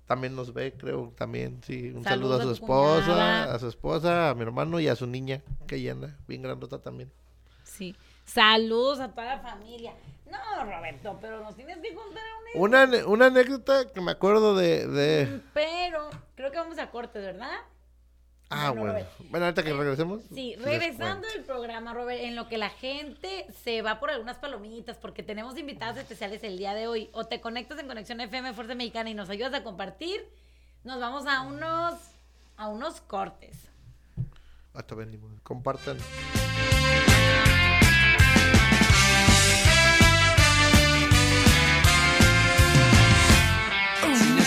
también nos ve, creo, también, sí. Un saludo Saludos a su cuñada. esposa, a su esposa, a mi hermano y a su niña, que ahí anda, bien grandota también. Sí. Saludos a toda la familia. No, Roberto, pero nos tienes que contar una. Una, ane- una anécdota que me acuerdo de... de... Pero creo que vamos a cortes, ¿verdad? Ah, Bueno, bueno. Bueno, ahorita que regresemos. Sí, les regresando del programa, Robert, en lo que la gente se va por algunas palomitas, porque tenemos invitados especiales el día de hoy, o te conectas en Conexión FM Fuerza Mexicana y nos ayudas a compartir, nos vamos a unos, a unos cortes. Hasta venimos. Compartan.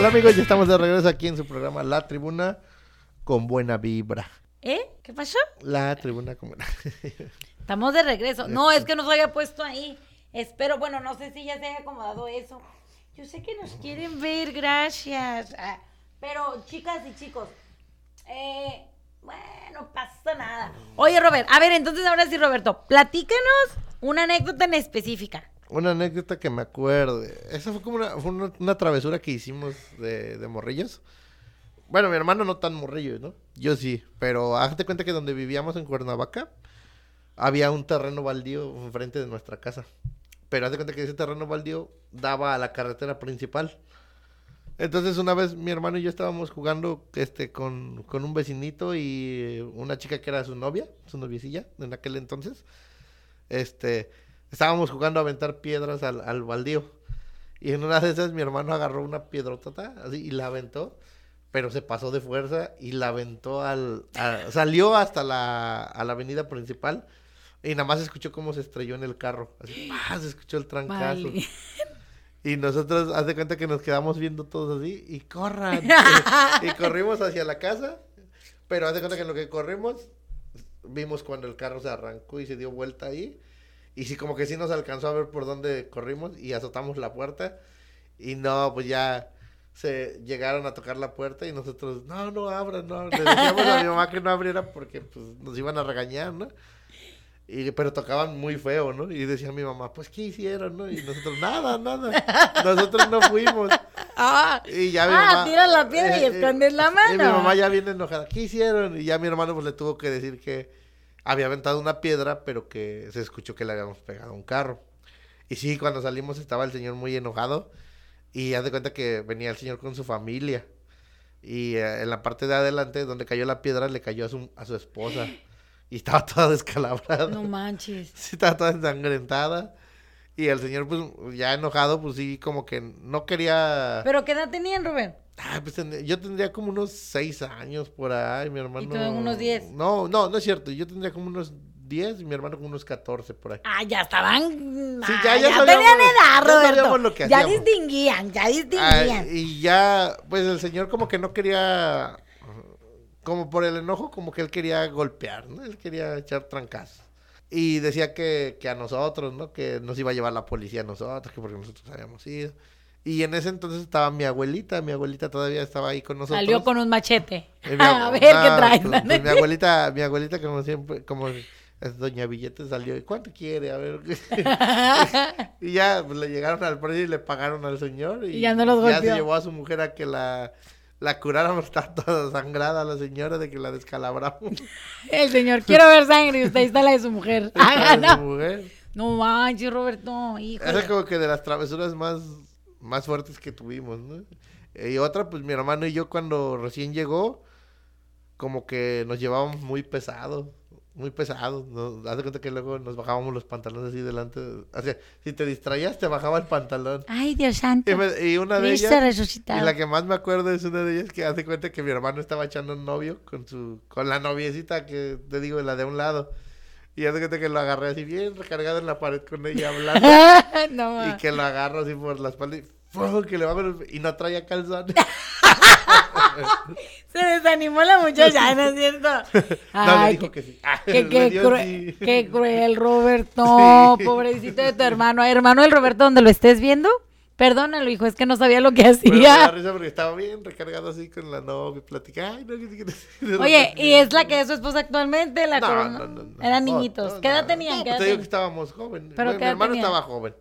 Hola amigos, ya estamos de regreso aquí en su programa La Tribuna con buena vibra. ¿Eh? ¿Qué pasó? La Tribuna con buena Estamos de regreso. No, es que nos había puesto ahí. Espero, bueno, no sé si ya se haya acomodado eso. Yo sé que nos quieren ver, gracias. Ah, pero, chicas y chicos, eh, bueno, pasa nada. Oye, Robert, a ver, entonces ahora sí, Roberto, platícanos una anécdota en específica. Una anécdota que me acuerde. Esa fue como una, fue una, una travesura que hicimos de, de morrillos. Bueno, mi hermano no tan morrillo, ¿no? Yo sí. Pero hazte cuenta que donde vivíamos en Cuernavaca había un terreno baldío enfrente de nuestra casa. Pero hazte cuenta que ese terreno baldío daba a la carretera principal. Entonces una vez mi hermano y yo estábamos jugando este con, con un vecinito y una chica que era su novia, su noviecilla en aquel entonces. Este, estábamos jugando a aventar piedras al, al baldío. Y en una de esas mi hermano agarró una piedrotota así y la aventó. pero se pasó de fuerza y la aventó al... a- salió hasta la, a la avenida principal y nada más escuchó cómo se estrelló en el carro. Así, ¡pah! se escuchó el trancazo. Vale. Y nosotros, haz de cuenta que nos quedamos viendo todos así y corran. y corrimos hacia la casa, pero haz de cuenta que en lo que corrimos, vimos cuando el carro se arrancó y se dio vuelta ahí. Y sí, como que sí nos alcanzó a ver por dónde corrimos y azotamos la puerta. Y no, pues ya se llegaron a tocar la puerta y nosotros, no, no abran, no. Le decíamos a mi mamá que no abriera porque pues, nos iban a regañar, ¿no? Y, pero tocaban muy feo, ¿no? Y decía mi mamá, pues, ¿qué hicieron, no? Y nosotros, nada, nada. Nosotros no fuimos. Ah, Y ya mi Ah, mamá... tiras la piedra y eh, escondes la Y mi mano. mamá ya viene enojada. ¿Qué hicieron? Y ya mi hermano pues le tuvo que decir que había aventado una piedra, pero que se escuchó que le habíamos pegado un carro. Y sí, cuando salimos estaba el señor muy enojado. Y haz de cuenta que venía el señor con su familia. Y eh, en la parte de adelante, donde cayó la piedra, le cayó a su, a su esposa. Y estaba toda descalabrada. No manches. Sí, estaba toda ensangrentada. Y el señor, pues, ya enojado, pues sí, como que no quería... ¿Pero qué edad tenían, Robert? Ay, pues yo tendría como unos seis años por ahí, mi hermano. tú unos 10? No, no, no es cierto. Yo tendría como unos 10 y mi hermano como unos 14 por ahí. Ah, ya estaban. Sí, ah, ya- ya, ya sabíamos- tenían edad, Roberto. sabíamos lo que ya distinguían, ya Ay, distinguían. y ya, pues el señor como que no quería, como por el enojo, como que él quería golpear, ¿no? Él quería echar trancas. Y decía que, que a nosotros, ¿no? Que nos iba a llevar la policía a nosotros, que porque nosotros habíamos ido. Y en ese entonces estaba mi abuelita, mi abuelita todavía estaba ahí con nosotros. Salió con un machete. A ver qué no, traes. pues, pues, mi abuelita, mi abuelita como siempre, como es doña Billete salió, ¿y cuánto quiere? A ver. y ya pues, le llegaron al precio y le pagaron al señor. Y, Y ya no los ya golpeó. se llevó a su mujer a que la, la curáramos, está toda sangrada la señora de que la descalabramos. El señor, quiero ver sangre y usted ahí está la de su mujer. Ah, su no. mujer. no manches, Roberto. Hijo. Esa es como que de las travesuras más, más fuertes que tuvimos, ¿no? Y otra, pues mi hermano y yo cuando recién llegó, como que nos llevábamos muy pesados, muy pesados. Nos, haz de cuenta que luego nos bajábamos los pantalones así delante. O sea, si te distraías, te bajaba el pantalón. Ay, Dios santo. Y, me- y una de ellas, y la que más me acuerdo es una de ellas que hace cuenta que mi hermano estaba echando un novio con su, con la noviecita que te digo, la de un lado. Y hace que lo agarré así bien recargado en la pared con ella hablando. no, Y que lo agarro así por la espalda y, ¡fum! que le bajo los- y no traía calzones. Se desanimó la muchacha, ¿no es cierto? no, Ay, dijo qué, que sí. Ah, qué, dio cruel, sí. qué cruel, Roberto. Sí. Pobrecito de tu hermano. Hermano del Roberto, donde lo estés viendo, perdónalo, hijo, es que no sabía lo que Pero me da hacía. risa porque estaba bien recargado así con la novia, platicaba. Ay, no, que- de Oye, ¿y es la que es su esposa actualmente? La No, no, no, no. Eran No, niñitos. no, ¿Qué edad no. tenían? No, ¿Qué pues te digo que estábamos jóvenes. ¿Pero Bueno, mi edad hermano estaba joven.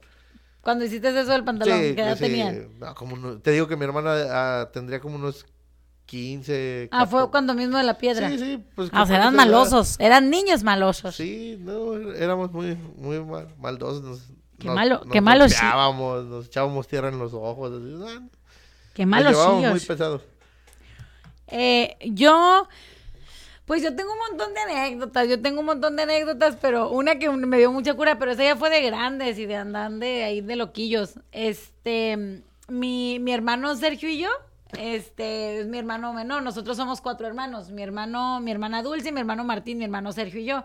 Cuando hiciste eso del pantalón, Sí, ¿qué edad sí, tenían? no, como te digo que mi hermano ah, tendría como unos 15. Ah, fue 14. cuando mismo de la piedra. Sí, sí, pues. Ah, o sea, eran edad. malosos, eran niños malosos. Sí, no, éramos muy, muy mal, maldosos. Nos, Qué nos- malo- nos qué malo sí. Nos echábamos tierra en los ojos. Así, ah, Qué malos llevábamos muy pesados. Eh, yo, pues yo tengo un montón de anécdotas, yo tengo un montón de anécdotas, pero una que me dio mucha cura, pero esa ya fue de grandes y de andar de ahí de loquillos. Este, mi, mi hermano Sergio y yo, este, es mi hermano menor, nosotros somos cuatro hermanos, mi hermano, mi hermana Dulce, mi hermano Martín, mi hermano Sergio y yo.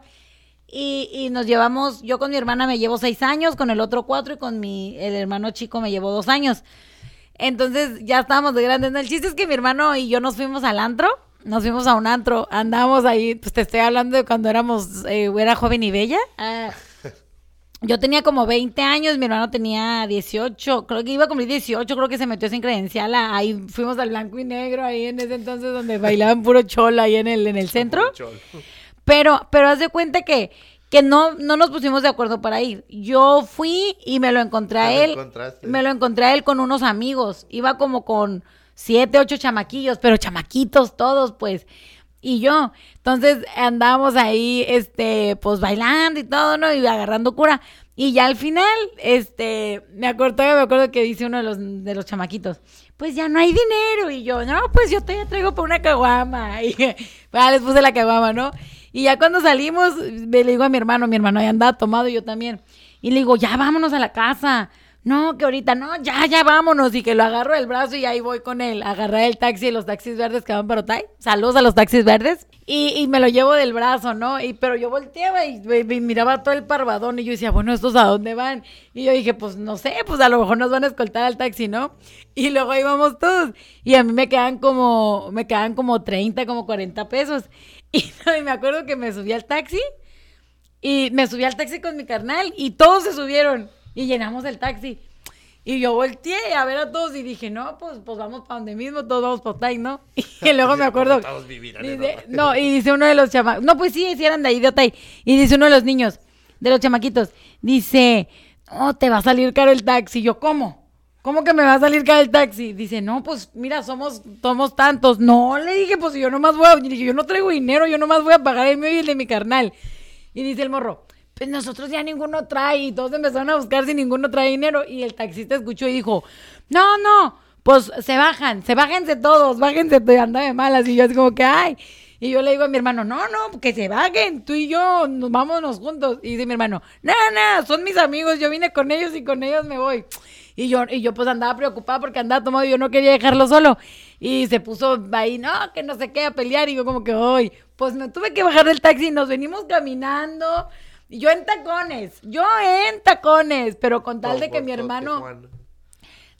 Y, y nos llevamos, yo con mi hermana me llevo seis años, con el otro cuatro y con mi, el hermano chico me llevo dos años. Entonces ya estábamos de grandes. ¿no? El chiste es que mi hermano y yo nos fuimos al antro. Nos fuimos a un antro. Andamos ahí. Pues te estoy hablando de cuando éramos. eh, era joven y bella. Ah, yo tenía como 20 años. Mi hermano tenía 18. Creo que iba a cumplir 18. Creo que se metió sin credencial. a- Ahí fuimos al blanco y negro. Ahí en ese entonces donde bailaban puro chola. Ahí en el, en el centro. Pero, pero haz de cuenta que, que no, no nos pusimos de acuerdo para ir. Yo fui y me lo encontré a Te lo él. encontraste. Me lo encontré a él con unos amigos. Iba como con siete, ocho chamaquillos, pero chamaquitos todos, pues. Y yo. Entonces andábamos ahí, este, pues bailando y todo, ¿no? Y agarrando cura. Y ya al final, este, me acuerdo, me acuerdo que dice uno de los, de los chamaquitos, pues ya no hay dinero. Y yo, no, pues yo te traigo para una caguama. Y ya les puse la caguama, ¿no? Y ya cuando salimos, le digo a mi hermano, mi hermano ya andaba tomado, yo también. Y le digo, ya vámonos a la casa. no, que ahorita no, ya, ya vámonos. Y que lo agarro del brazo y ahí voy con él. Agarrar el taxi, los taxis verdes que van para Otay. Saludos a los taxis verdes. Y, y me lo llevo del brazo, ¿no? Y, pero yo volteaba y, y miraba todo el parvadón y yo decía, bueno, ¿estos a dónde van? Y yo dije, pues no sé, pues a lo mejor nos van a escoltar al taxi, ¿no? Y luego íbamos todos. Y a mí me quedan como, me quedan como 30, como 40 pesos. Y, y me acuerdo que me subí al taxi. Y me subí al taxi con mi carnal y todos se subieron y llenamos el taxi. Y yo volteé a ver a todos y dije, no, pues, pues vamos para donde mismo, todos vamos para Otay, ¿no? Y luego me acuerdo. dice, no, y dice uno de los chamacos, no, pues sí, sí eran de ahí de Otay. Y dice uno de los niños, de los chamaquitos, dice, no, te va a salir caro el taxi. Y yo, ¿cómo? ¿Cómo que me va a salir caro el taxi? Dice, no, pues mira, somos, somos tantos. No, le dije, pues yo nomás voy a, dije, yo no traigo dinero, yo nomás voy a pagar el mío y el de mi carnal. Y dice el morro, pues nosotros ya ninguno trae. Y todos empezaron a buscar si ninguno trae dinero. Y el taxista escuchó y dijo, no, no, pues se bajan, se bájense todos, bájense, anda de malas. Y yo así como que, ay. Y yo le digo a mi hermano, no, no, que se bajen, tú y yo, nos vámonos juntos. Y dice mi hermano, no, no, son mis amigos, yo vine con ellos y con ellos me voy. Y yo, y yo pues andaba preocupada porque andaba tomado y yo no quería dejarlo solo. Y se puso ahí, no, que no sé qué, a pelear. Y yo como que, hoy, pues me tuve que bajar del taxi y nos venimos caminando. Y yo en tacones, yo en tacones, pero con tal de que mi hermano,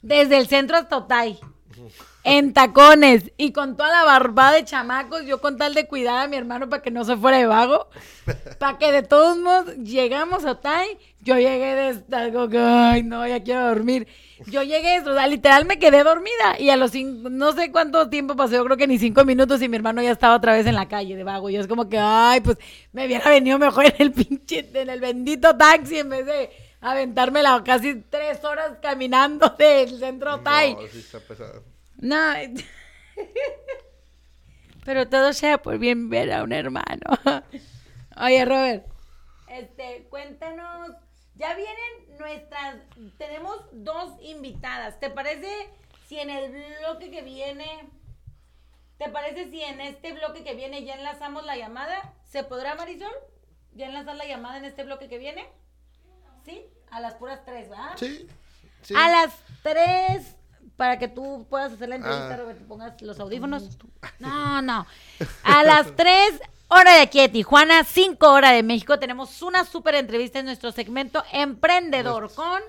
desde el centro hasta Otay, en tacones y con toda la barbada de chamacos, yo con tal de cuidar a mi hermano para que no se fuera de vago, para que de todos modos llegamos a Otay, yo llegué de algo que, ay, no, ya quiero dormir. Yo llegué, o sea, literal me quedé dormida y a los cinco, no sé cuánto tiempo pasó, yo creo que ni cinco minutos y mi hermano ya estaba otra vez en la calle de vago. Y es como que, ay, pues me hubiera venido mejor en el pinche, en el bendito taxi en vez de aventármela casi tres horas caminando del centro Tai. No, sí está pesado. No. Pero todo sea por bien ver a un hermano. Oye, Robert, este, cuéntanos. Ya vienen nuestras. Tenemos dos invitadas. ¿Te parece si en el bloque que viene. ¿Te parece si en este bloque que viene ya enlazamos la llamada? ¿Se podrá, Marisol? ¿Ya enlazar la llamada en este bloque que viene? ¿Sí? A las puras tres, ¿verdad? Sí. sí. A las tres, para que tú puedas hacer la entrevista, Ah. Robert, te pongas los audífonos. No, no. A las tres, hora de aquí de Tijuana, cinco horas de México, tenemos una súper entrevista en nuestro segmento Emprendedor con...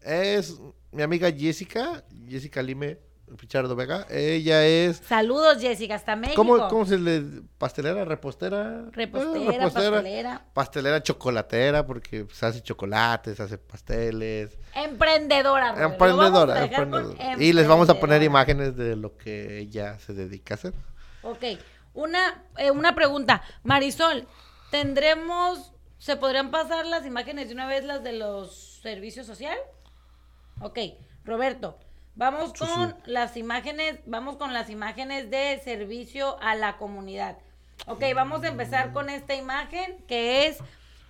Es mi amiga Jessica, Jessica Lime Pichardo Vega. Ella es. Saludos, Jessica, hasta México. ¿Cómo, cómo se le. pastelera, repostera? Repostera, Eh, pastelera. Pastelera chocolatera, porque pues, hace chocolates, hace pasteles. Emprendedora, Robert. Lo vamos Emprendedora, a dejar con emprendedora. Y les vamos a poner emprendedora. imágenes de lo que ella se dedica a hacer. Ok, una, eh, una pregunta. Marisol, ¿tendremos, se podrían pasar las imágenes de una vez las de los servicios social? Ok, Roberto, vamos con las imágenes, vamos con las imágenes de servicio a la comunidad. Ok, vamos a empezar con esta imagen que es,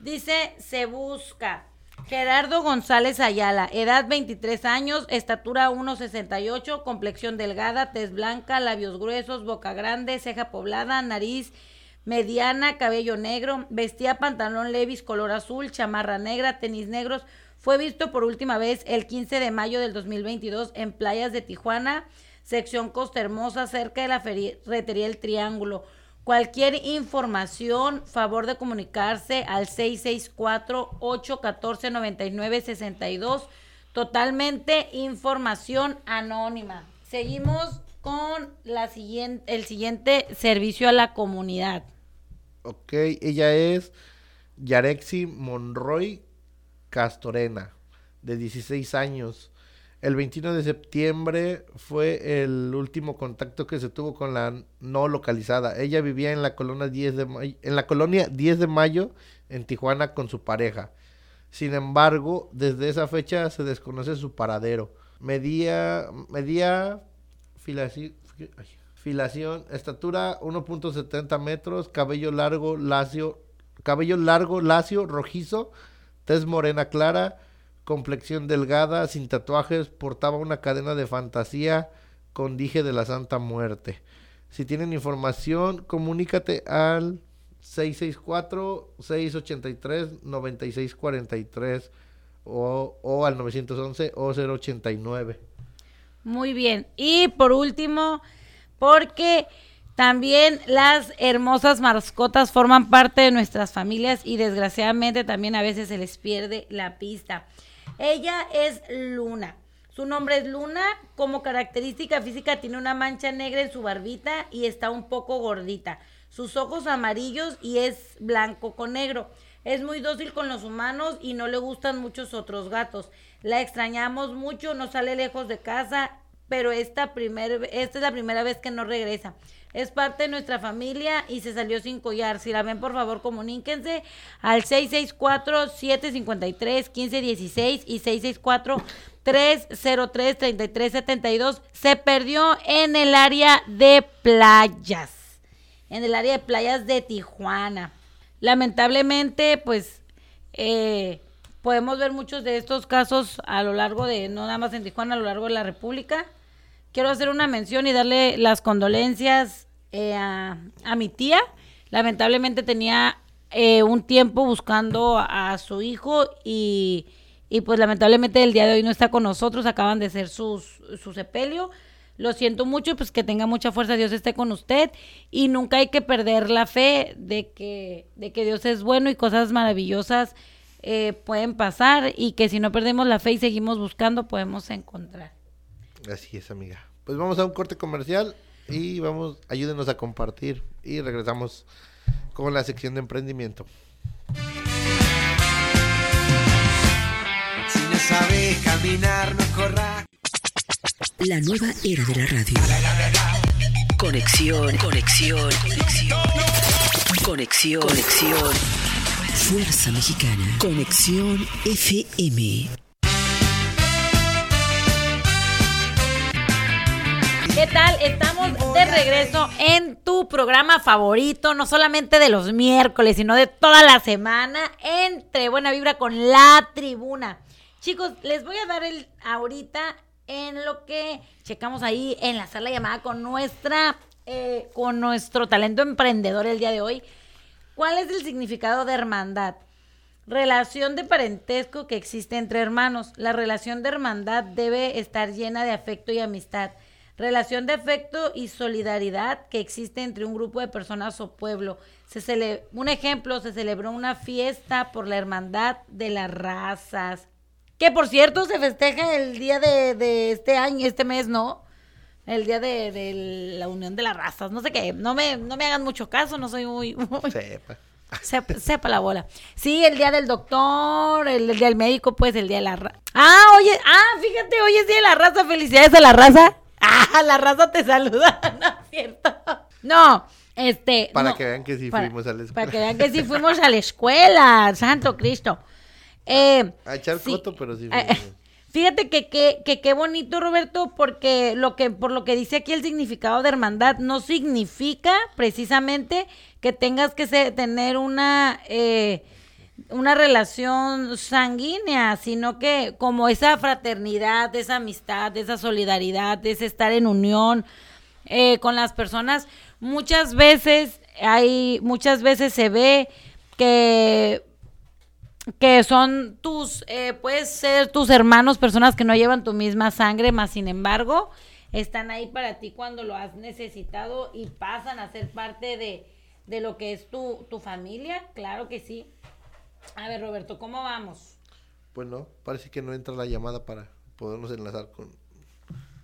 dice, se busca. Gerardo González Ayala, edad 23 años, estatura 1,68, complexión delgada, tez blanca, labios gruesos, boca grande, ceja poblada, nariz mediana, cabello negro, vestía pantalón levis color azul, chamarra negra, tenis negros. Fue visto por última vez el 15 de mayo del 2022 en playas de Tijuana, sección Costa Hermosa, cerca de la ferretería El Triángulo. Cualquier información, favor de comunicarse al 664-814-9962. Totalmente información anónima. Seguimos con la siguiente, el siguiente servicio a la comunidad. Ok, ella es Yarexi Monroy Castorena, de 16 años. El 21 de septiembre fue el último contacto que se tuvo con la no localizada. Ella vivía en la colonia 10 de mayo, en la colonia 10 de mayo en Tijuana con su pareja. Sin embargo, desde esa fecha se desconoce su paradero. Medía medía filación, estatura 1.70 metros, cabello largo, lacio, cabello largo, lacio, rojizo, tez morena clara, complexión delgada, sin tatuajes, portaba una cadena de fantasía con dije de la Santa Muerte. Si tienen información, comunícate al 664-683-9643 o, o al 911 o 089. Muy bien. Y por último, porque también las hermosas mascotas forman parte de nuestras familias y desgraciadamente también a veces se les pierde la pista. Ella es Luna. Su nombre es Luna. Como característica física tiene una mancha negra en su barbita y está un poco gordita. Sus ojos amarillos y es blanco con negro. Es muy dócil con los humanos y no le gustan muchos otros gatos. La extrañamos mucho, no sale lejos de casa, pero esta, primer, esta es la primera vez que no regresa. Es parte de nuestra familia y se salió sin collar. Si la ven, por favor, comuníquense al 664-753-1516 y 664-303-3372. Se perdió en el área de playas. En el área de playas de Tijuana. Lamentablemente, pues, eh, podemos ver muchos de estos casos a lo largo de, no nada más en Tijuana, a lo largo de la República quiero hacer una mención y darle las condolencias eh, a, a, mi tía. Lamentablemente tenía eh, un tiempo buscando a, su hijo y, y, pues lamentablemente el día de hoy no está con nosotros. Acaban de hacer sus, su sepelio. Lo siento mucho, pues que tenga mucha fuerza, Dios esté con usted y nunca hay que perder la fe de que, de que Dios es bueno y cosas maravillosas eh, pueden pasar y que si no perdemos la fe y seguimos buscando podemos encontrar. Así es, amiga. Pues vamos a un corte comercial y vamos, ayúdenos a compartir y regresamos con la sección de emprendimiento. Si no sabe caminar, no corra. La nueva era de la radio. Conexión, conexión, conexión. Conexión, conexión. Fuerza Mexicana. Conexión FM. ¿Qué tal? Estamos de regreso en tu programa favorito, no solamente de los miércoles, sino de toda la semana, entre Buena Vibra con la tribuna. Chicos, les voy a dar el ahorita en lo que checamos ahí en la sala llamada con nuestra, eh, con nuestro talento emprendedor el día de hoy. ¿Cuál es el significado de hermandad? Relación de parentesco que existe entre hermanos. La relación de hermandad debe estar llena de afecto y amistad relación de afecto y solidaridad que existe entre un grupo de personas o pueblo. Se cele un ejemplo, se celebró una fiesta por la hermandad de las razas. Que por cierto se festeja el día de, de este año, este mes, ¿no? El día de, de, la unión de las razas. No sé qué, no me, no me hagan mucho caso, no soy muy... muy... Sepa. Sepa, sepa, la bola. Sí, el día del doctor, el, el día del médico, pues el día de la raza. Ah, oye, ah, fíjate, hoy es día de la raza. Felicidades a la raza. Ah, la raza te saluda, ¿no es cierto? No, este. Para no, que vean que sí para, fuimos a la escuela. Para que vean que sí fuimos a la escuela, Santo Cristo. Eh, a echar sí, foto, pero sí. eh, fíjate que qué que, que bonito, Roberto, porque lo que, por lo que dice aquí el significado de hermandad, no significa precisamente que tengas que ser, tener una. Eh, una relación sanguínea, sino que como esa fraternidad, esa amistad, esa solidaridad, ese estar en unión eh, con las personas, muchas veces hay, muchas veces se ve que que son tus, eh, puedes ser tus hermanos, personas que no llevan tu misma sangre, más sin embargo, están ahí para ti cuando lo has necesitado y pasan a ser parte de, de lo que es tu, tu familia, claro que sí. A ver, Roberto, ¿cómo vamos? Pues no, parece que no entra la llamada para podernos enlazar con...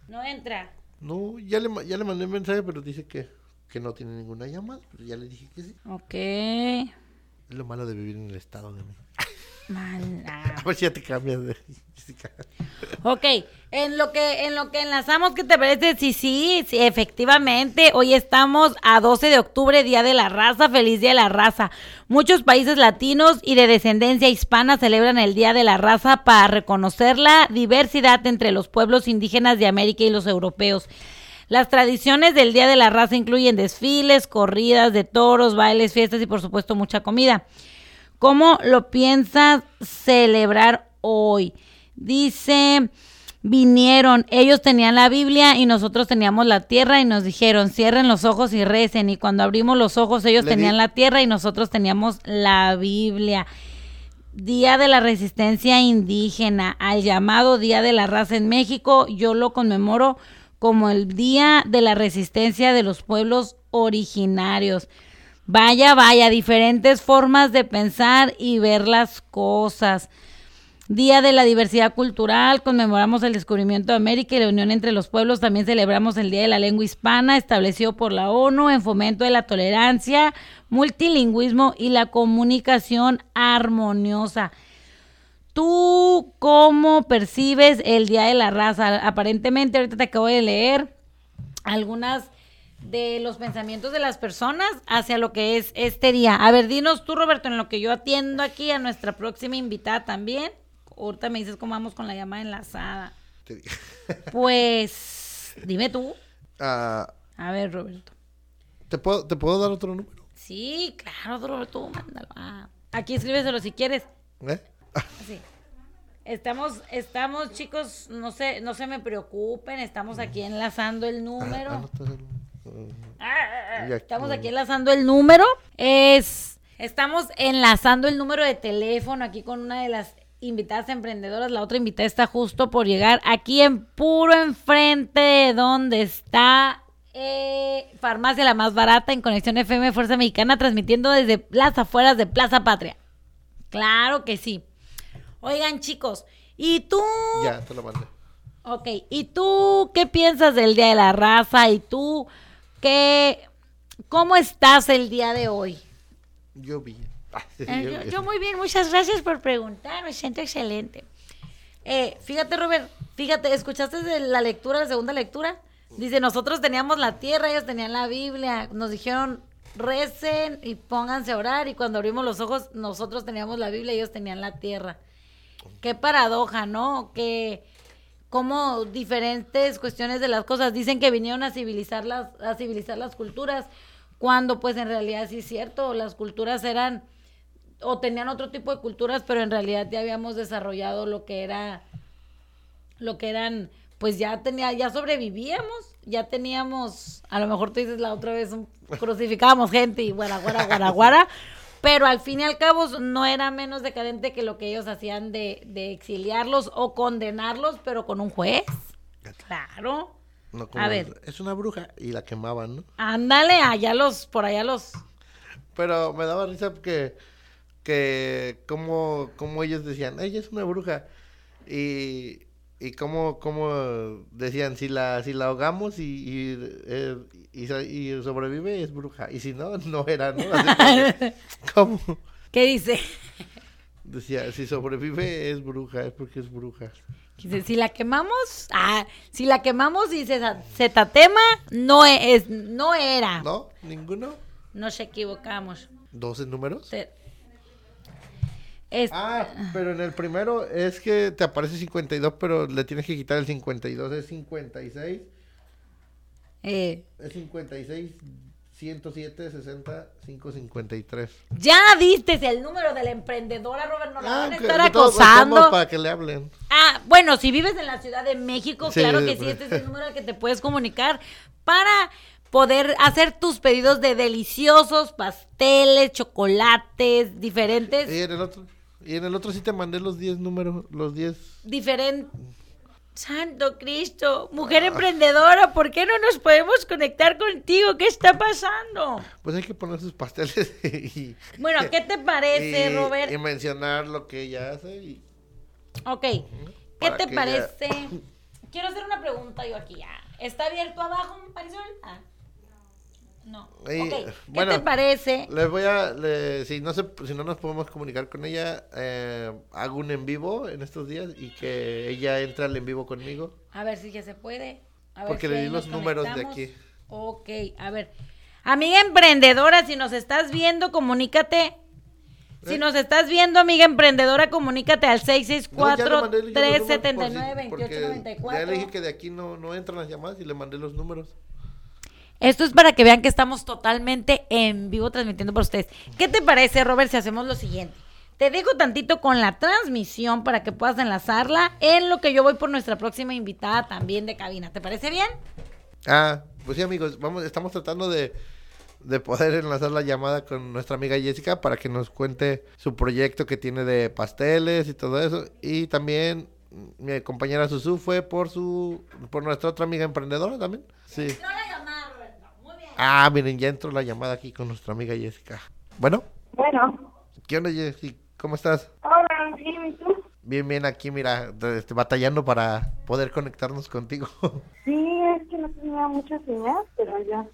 No entra. No, ya le, ya le mandé un mensaje, pero dice que, que no tiene ninguna llamada. Pero ya le dije que sí. Ok. Es lo malo de vivir en el estado de México. Mala. A ver si ya te cambias de Ok, en lo que en lo que enlazamos, ¿qué te parece? Sí, sí, sí, efectivamente. Hoy estamos a 12 de octubre, Día de la Raza, feliz Día de la Raza. Muchos países latinos y de descendencia hispana celebran el Día de la Raza para reconocer la diversidad entre los pueblos indígenas de América y los europeos. Las tradiciones del Día de la Raza incluyen desfiles, corridas de toros, bailes, fiestas y por supuesto mucha comida. ¿Cómo lo piensas celebrar hoy? Dice, vinieron, ellos tenían la Biblia y nosotros teníamos la tierra y nos dijeron, cierren los ojos y recen. Y cuando abrimos los ojos, ellos Le tenían di- la tierra y nosotros teníamos la Biblia. Día de la Resistencia Indígena, al llamado Día de la Raza en México, yo lo conmemoro como el Día de la Resistencia de los Pueblos Originarios. Vaya, vaya, diferentes formas de pensar y ver las cosas. Día de la Diversidad Cultural, conmemoramos el descubrimiento de América y la unión entre los pueblos. También celebramos el Día de la Lengua Hispana, establecido por la ONU en fomento de la tolerancia, multilingüismo y la comunicación armoniosa. ¿Tú cómo percibes el Día de la Raza? Aparentemente, ahorita te acabo de leer algunas de los pensamientos de las personas hacia lo que es este día. A ver, dinos tú, Roberto, en lo que yo atiendo aquí a nuestra próxima invitada también. Ahorita me dices cómo vamos con la llamada enlazada. Pues, dime tú. Ah, A ver, Roberto. ¿te, puedo, ¿Te puedo dar otro número? Sí, claro, Roberto, mándalo. Ah, aquí escríbeselo si quieres. ¿Eh? Sí. Estamos, estamos, chicos, no se, no se me preocupen, estamos aquí enlazando el número. Ah, el- Ah, Estamos aquí enlazando el número. Es, estamos enlazando el número de teléfono aquí con una de las invitadas emprendedoras. La otra invitada está justo por llegar aquí en puro enfrente de donde está eh, Farmacia la más barata en Conexión FM Fuerza Mexicana, transmitiendo desde las afueras de Plaza Patria. Claro que sí. Oigan, chicos, ¿y tú? Ya, te lo mandé. Ok, ¿y tú qué piensas del Día de la Raza? ¿Y tú qué, cómo estás el día de hoy? Yo vi. Eh, yo muy bien, muchas gracias por preguntar, me siento excelente. Eh, fíjate, Robert, fíjate, ¿escuchaste de la lectura, la segunda lectura? Dice, nosotros teníamos la tierra, ellos tenían la Biblia, nos dijeron, recen y pónganse a orar, y cuando abrimos los ojos, nosotros teníamos la Biblia, ellos tenían la tierra. Qué paradoja, ¿no? Que como diferentes cuestiones de las cosas dicen que vinieron a civilizar las, a civilizar las culturas, cuando pues en realidad sí es cierto, las culturas eran o tenían otro tipo de culturas, pero en realidad ya habíamos desarrollado lo que era, lo que eran, pues ya tenía, ya sobrevivíamos, ya teníamos, a lo mejor tú dices la otra vez, un- crucificábamos gente y guara, guara, guara, guara, pero al fin y al cabo no era menos decadente que lo que ellos hacían de, de exiliarlos o condenarlos, pero con un juez. Claro. No, A ver. Es una bruja y la quemaban, ¿no? Ándale, allá los, por allá los, Pero me daba risa porque que como, como ellos decían, ella es una bruja. Y, y como, como decían, si la, si la ahogamos y, y, eh, y so- y sobrevive es bruja. Y si no, no era, ¿no? Así como, ¿Cómo? ¿qué dice? Decía, si sobrevive es bruja, es porque es bruja. Dice, si la quemamos, ah, si la quemamos y se, se tatema, no es, no era. ¿No? ¿Ninguno? Nos equivocamos. ¿12 números? Se- es- Ah, pero en el primero es que te aparece 52, pero le tienes que quitar el 52, es 56. eh, Es 56, 107, 60, 553. ya diste el número de la emprendedora, Robert, nos la van a estar acosando. para que le hablen. Ah, bueno, si vives en la Ciudad de México, Sí, claro que sí, pues. este es el número al que te puedes comunicar para poder hacer tus pedidos de deliciosos pasteles, chocolates, diferentes, Y en el otro, y en el otro sí te mandé los 10 números, los 10. diferentes. Santo Cristo, mujer emprendedora, ¿por qué no nos podemos conectar contigo? ¿Qué está pasando? Pues hay que poner sus pasteles y, Bueno, ¿qué te parece, y- Robert? y mencionar lo que ella hace. Y, Ok, ¿qué te parece? Quiero hacer una pregunta yo aquí. ah. ¿Está abierto abajo, Marisol? Ah. No. y, ¿qué bueno, te parece? Les voy a, le- si, no se, si no nos podemos comunicar con ella, eh, hago un en vivo en estos días y que ella entre al en vivo conmigo. A ver si ya se puede. A ver Porque si le di los números de aquí. Ok, a ver. Amiga emprendedora, si nos estás viendo, comunícate. Si ¿Eh? nos estás viendo, amiga emprendedora, comunícate al No, ya le 664 mandé yo los números por si- 379 porque 2894 Ya le dije que de aquí no, no entran las llamadas y le mandé los números. Esto es para que vean que estamos totalmente en vivo transmitiendo por ustedes. ¿Qué te parece, Robert, si hacemos lo siguiente? Te dejo tantito con la transmisión para que puedas enlazarla en lo que yo voy por nuestra próxima invitada también de cabina. ¿Te parece bien? Ah, pues sí, amigos, vamos, estamos tratando de, de poder enlazar la llamada con nuestra amiga Jessica para que nos cuente su proyecto que tiene de pasteles y todo eso. Y también mi compañera Susu fue por su por nuestra otra amiga emprendedora también. Sí. Ah, miren, ya entró la llamada aquí con nuestra amiga Jessica. Bueno, Bueno, ¿qué onda Jessica? ¿Cómo estás? hola, bien, ¿y tú? Bien, bien, aquí mira, este, batallando para poder conectarnos contigo. Sí, es que no tenía mucha señal, pero ya.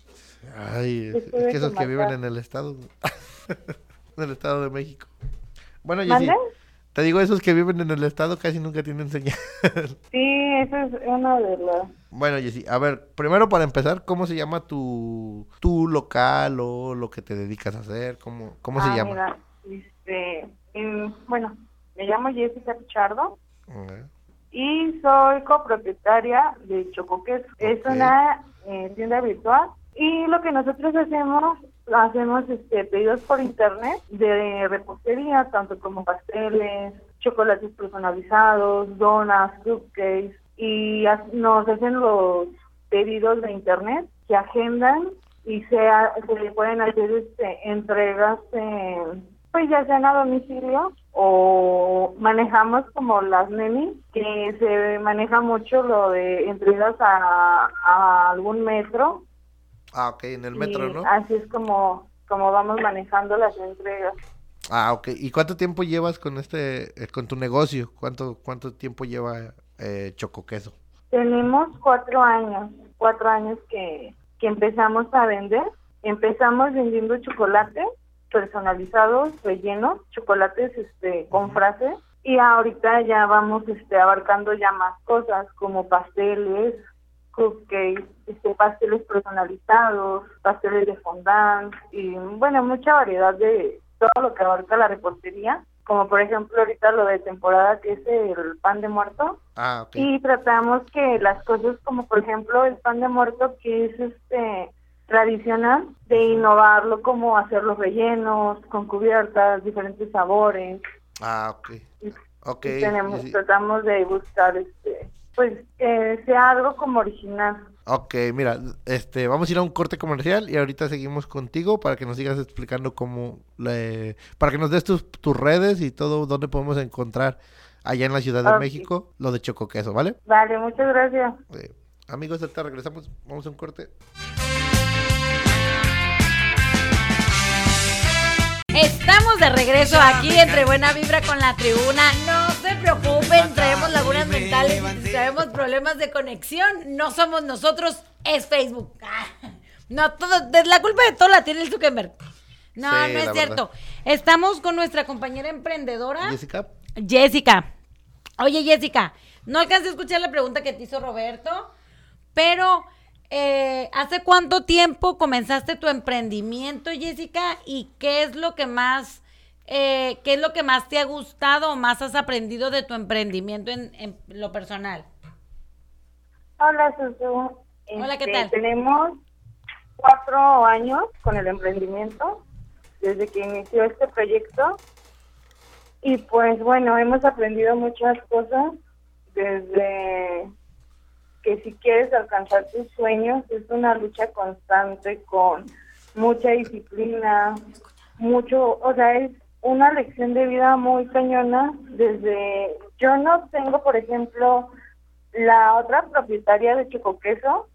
Ay, es, que esos que viven en el estado, en el estado de México. Bueno, Jessy, ¿Mande? Te digo, esos que viven en el estado casi nunca tienen señal. Sí, eso es uno de los... bueno, Jessy, a ver, primero para empezar, ¿cómo se llama tu, tu local o lo que te dedicas a hacer? ¿Cómo, cómo se Ah, llama? mira, este, em, bueno, me llamo Jessica Pichardo y soy copropietaria de Chocoqueso. Es Ok. una eh, tienda virtual y lo que nosotros hacemos, hacemos este, pedidos por internet de repostería, tanto como pasteles, chocolates personalizados, donas, cupcakes y nos hacen los pedidos de internet que agendan y se, se le pueden hacer este, entregas en, pues ya sean a domicilio o manejamos como las neni, que se maneja mucho lo de entregas a algún metro. Ah, ok, en el metro, y ¿no? Así es como, como vamos manejando las entregas. Ah, ok. ¿Y cuánto tiempo llevas con este, eh, con tu negocio? ¿Cuánto, cuánto tiempo lleva eh, Choco Queso? Tenemos cuatro años, cuatro años que, que empezamos a vender. Empezamos vendiendo chocolates personalizados, rellenos, chocolates este, con frase. Y ahorita ya vamos este, abarcando ya más cosas como pasteles, cupcakes, este, pasteles personalizados, pasteles de fondant y bueno, mucha variedad de todo lo que abarca la repostería. Como por ejemplo ahorita lo de temporada que es el pan de muerto. Ah, ok. Y tratamos que las cosas como por ejemplo el pan de muerto que es este tradicional de innovarlo como hacer los rellenos con cubiertas, diferentes sabores. Ah, ok. Y, Ok. y tenemos, tratamos de buscar este pues que sea algo como original. Ok, mira, este, vamos a ir a un corte comercial y ahorita seguimos contigo para que nos sigas explicando cómo, le- para que nos des tus, tus redes y todo dónde podemos encontrar allá en la Ciudad de. México lo de Choco Queso, ¿vale? Vale, muchas gracias. Eh, amigos, ahorita regresamos, vamos a un corte. Estamos de regreso aquí entre Buena Vibra con la tribuna. No preocupen, traemos lagunas mentales traemos problemas de conexión. No somos nosotros, es Facebook. Ah, No, todo, la culpa de todo la tiene el Zuckerberg. No, Sí, no es cierto. Estamos con nuestra compañera emprendedora. Jessica, Jessica. Oye, Jessica, no alcancé a escuchar la pregunta que te hizo Roberto, pero eh, ¿hace cuánto tiempo comenzaste tu emprendimiento, Jessica? ¿Y qué es lo que más, eh, qué es lo que más te ha gustado o más has aprendido de tu emprendimiento en, en lo personal? Hola, Susu. Hola, ¿qué Este, tal? Tenemos cuatro años con el emprendimiento, desde que inició este proyecto. Y pues bueno, hemos aprendido muchas cosas, desde que si quieres alcanzar tus sueños es una lucha constante con mucha disciplina, mucho, o sea, es una lección de vida muy cañona desde, yo no tengo, por ejemplo, la otra propietaria de Chocoqueso,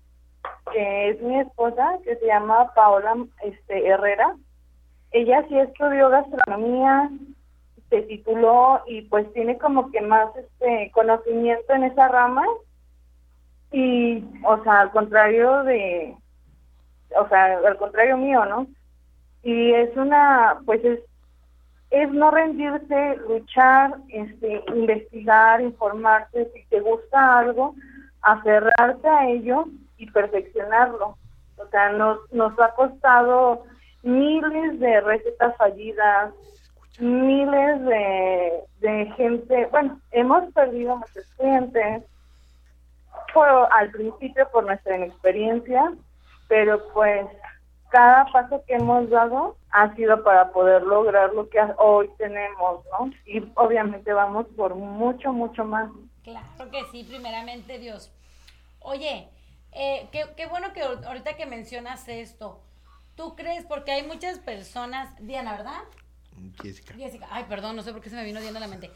que es mi esposa, que se llama Paola este, Herrera. Ella sí estudió gastronomía, se tituló y pues tiene como que más este conocimiento en esa rama y, o sea, al contrario de, o sea, al contrario mío, ¿no? Y es una, pues es, es no rendirse, luchar, este, investigar, informarse, si te gusta algo, aferrarte a ello y perfeccionarlo. O sea, nos, nos ha costado miles de recetas fallidas, miles de, de gente, bueno, hemos perdido muchos clientes, fue al principio por nuestra inexperiencia, pero pues cada paso que hemos dado ha sido para poder lograr lo que hoy tenemos, ¿no? Y obviamente vamos por mucho, mucho más. Claro que sí, primeramente Dios. Oye, eh, qué, qué bueno que ahor- ahorita que mencionas esto, ¿Tú crees? Porque hay muchas personas, Diana, ¿verdad? Jessica. Jessica, ay, perdón, no sé por qué se me vino Diana a la mente.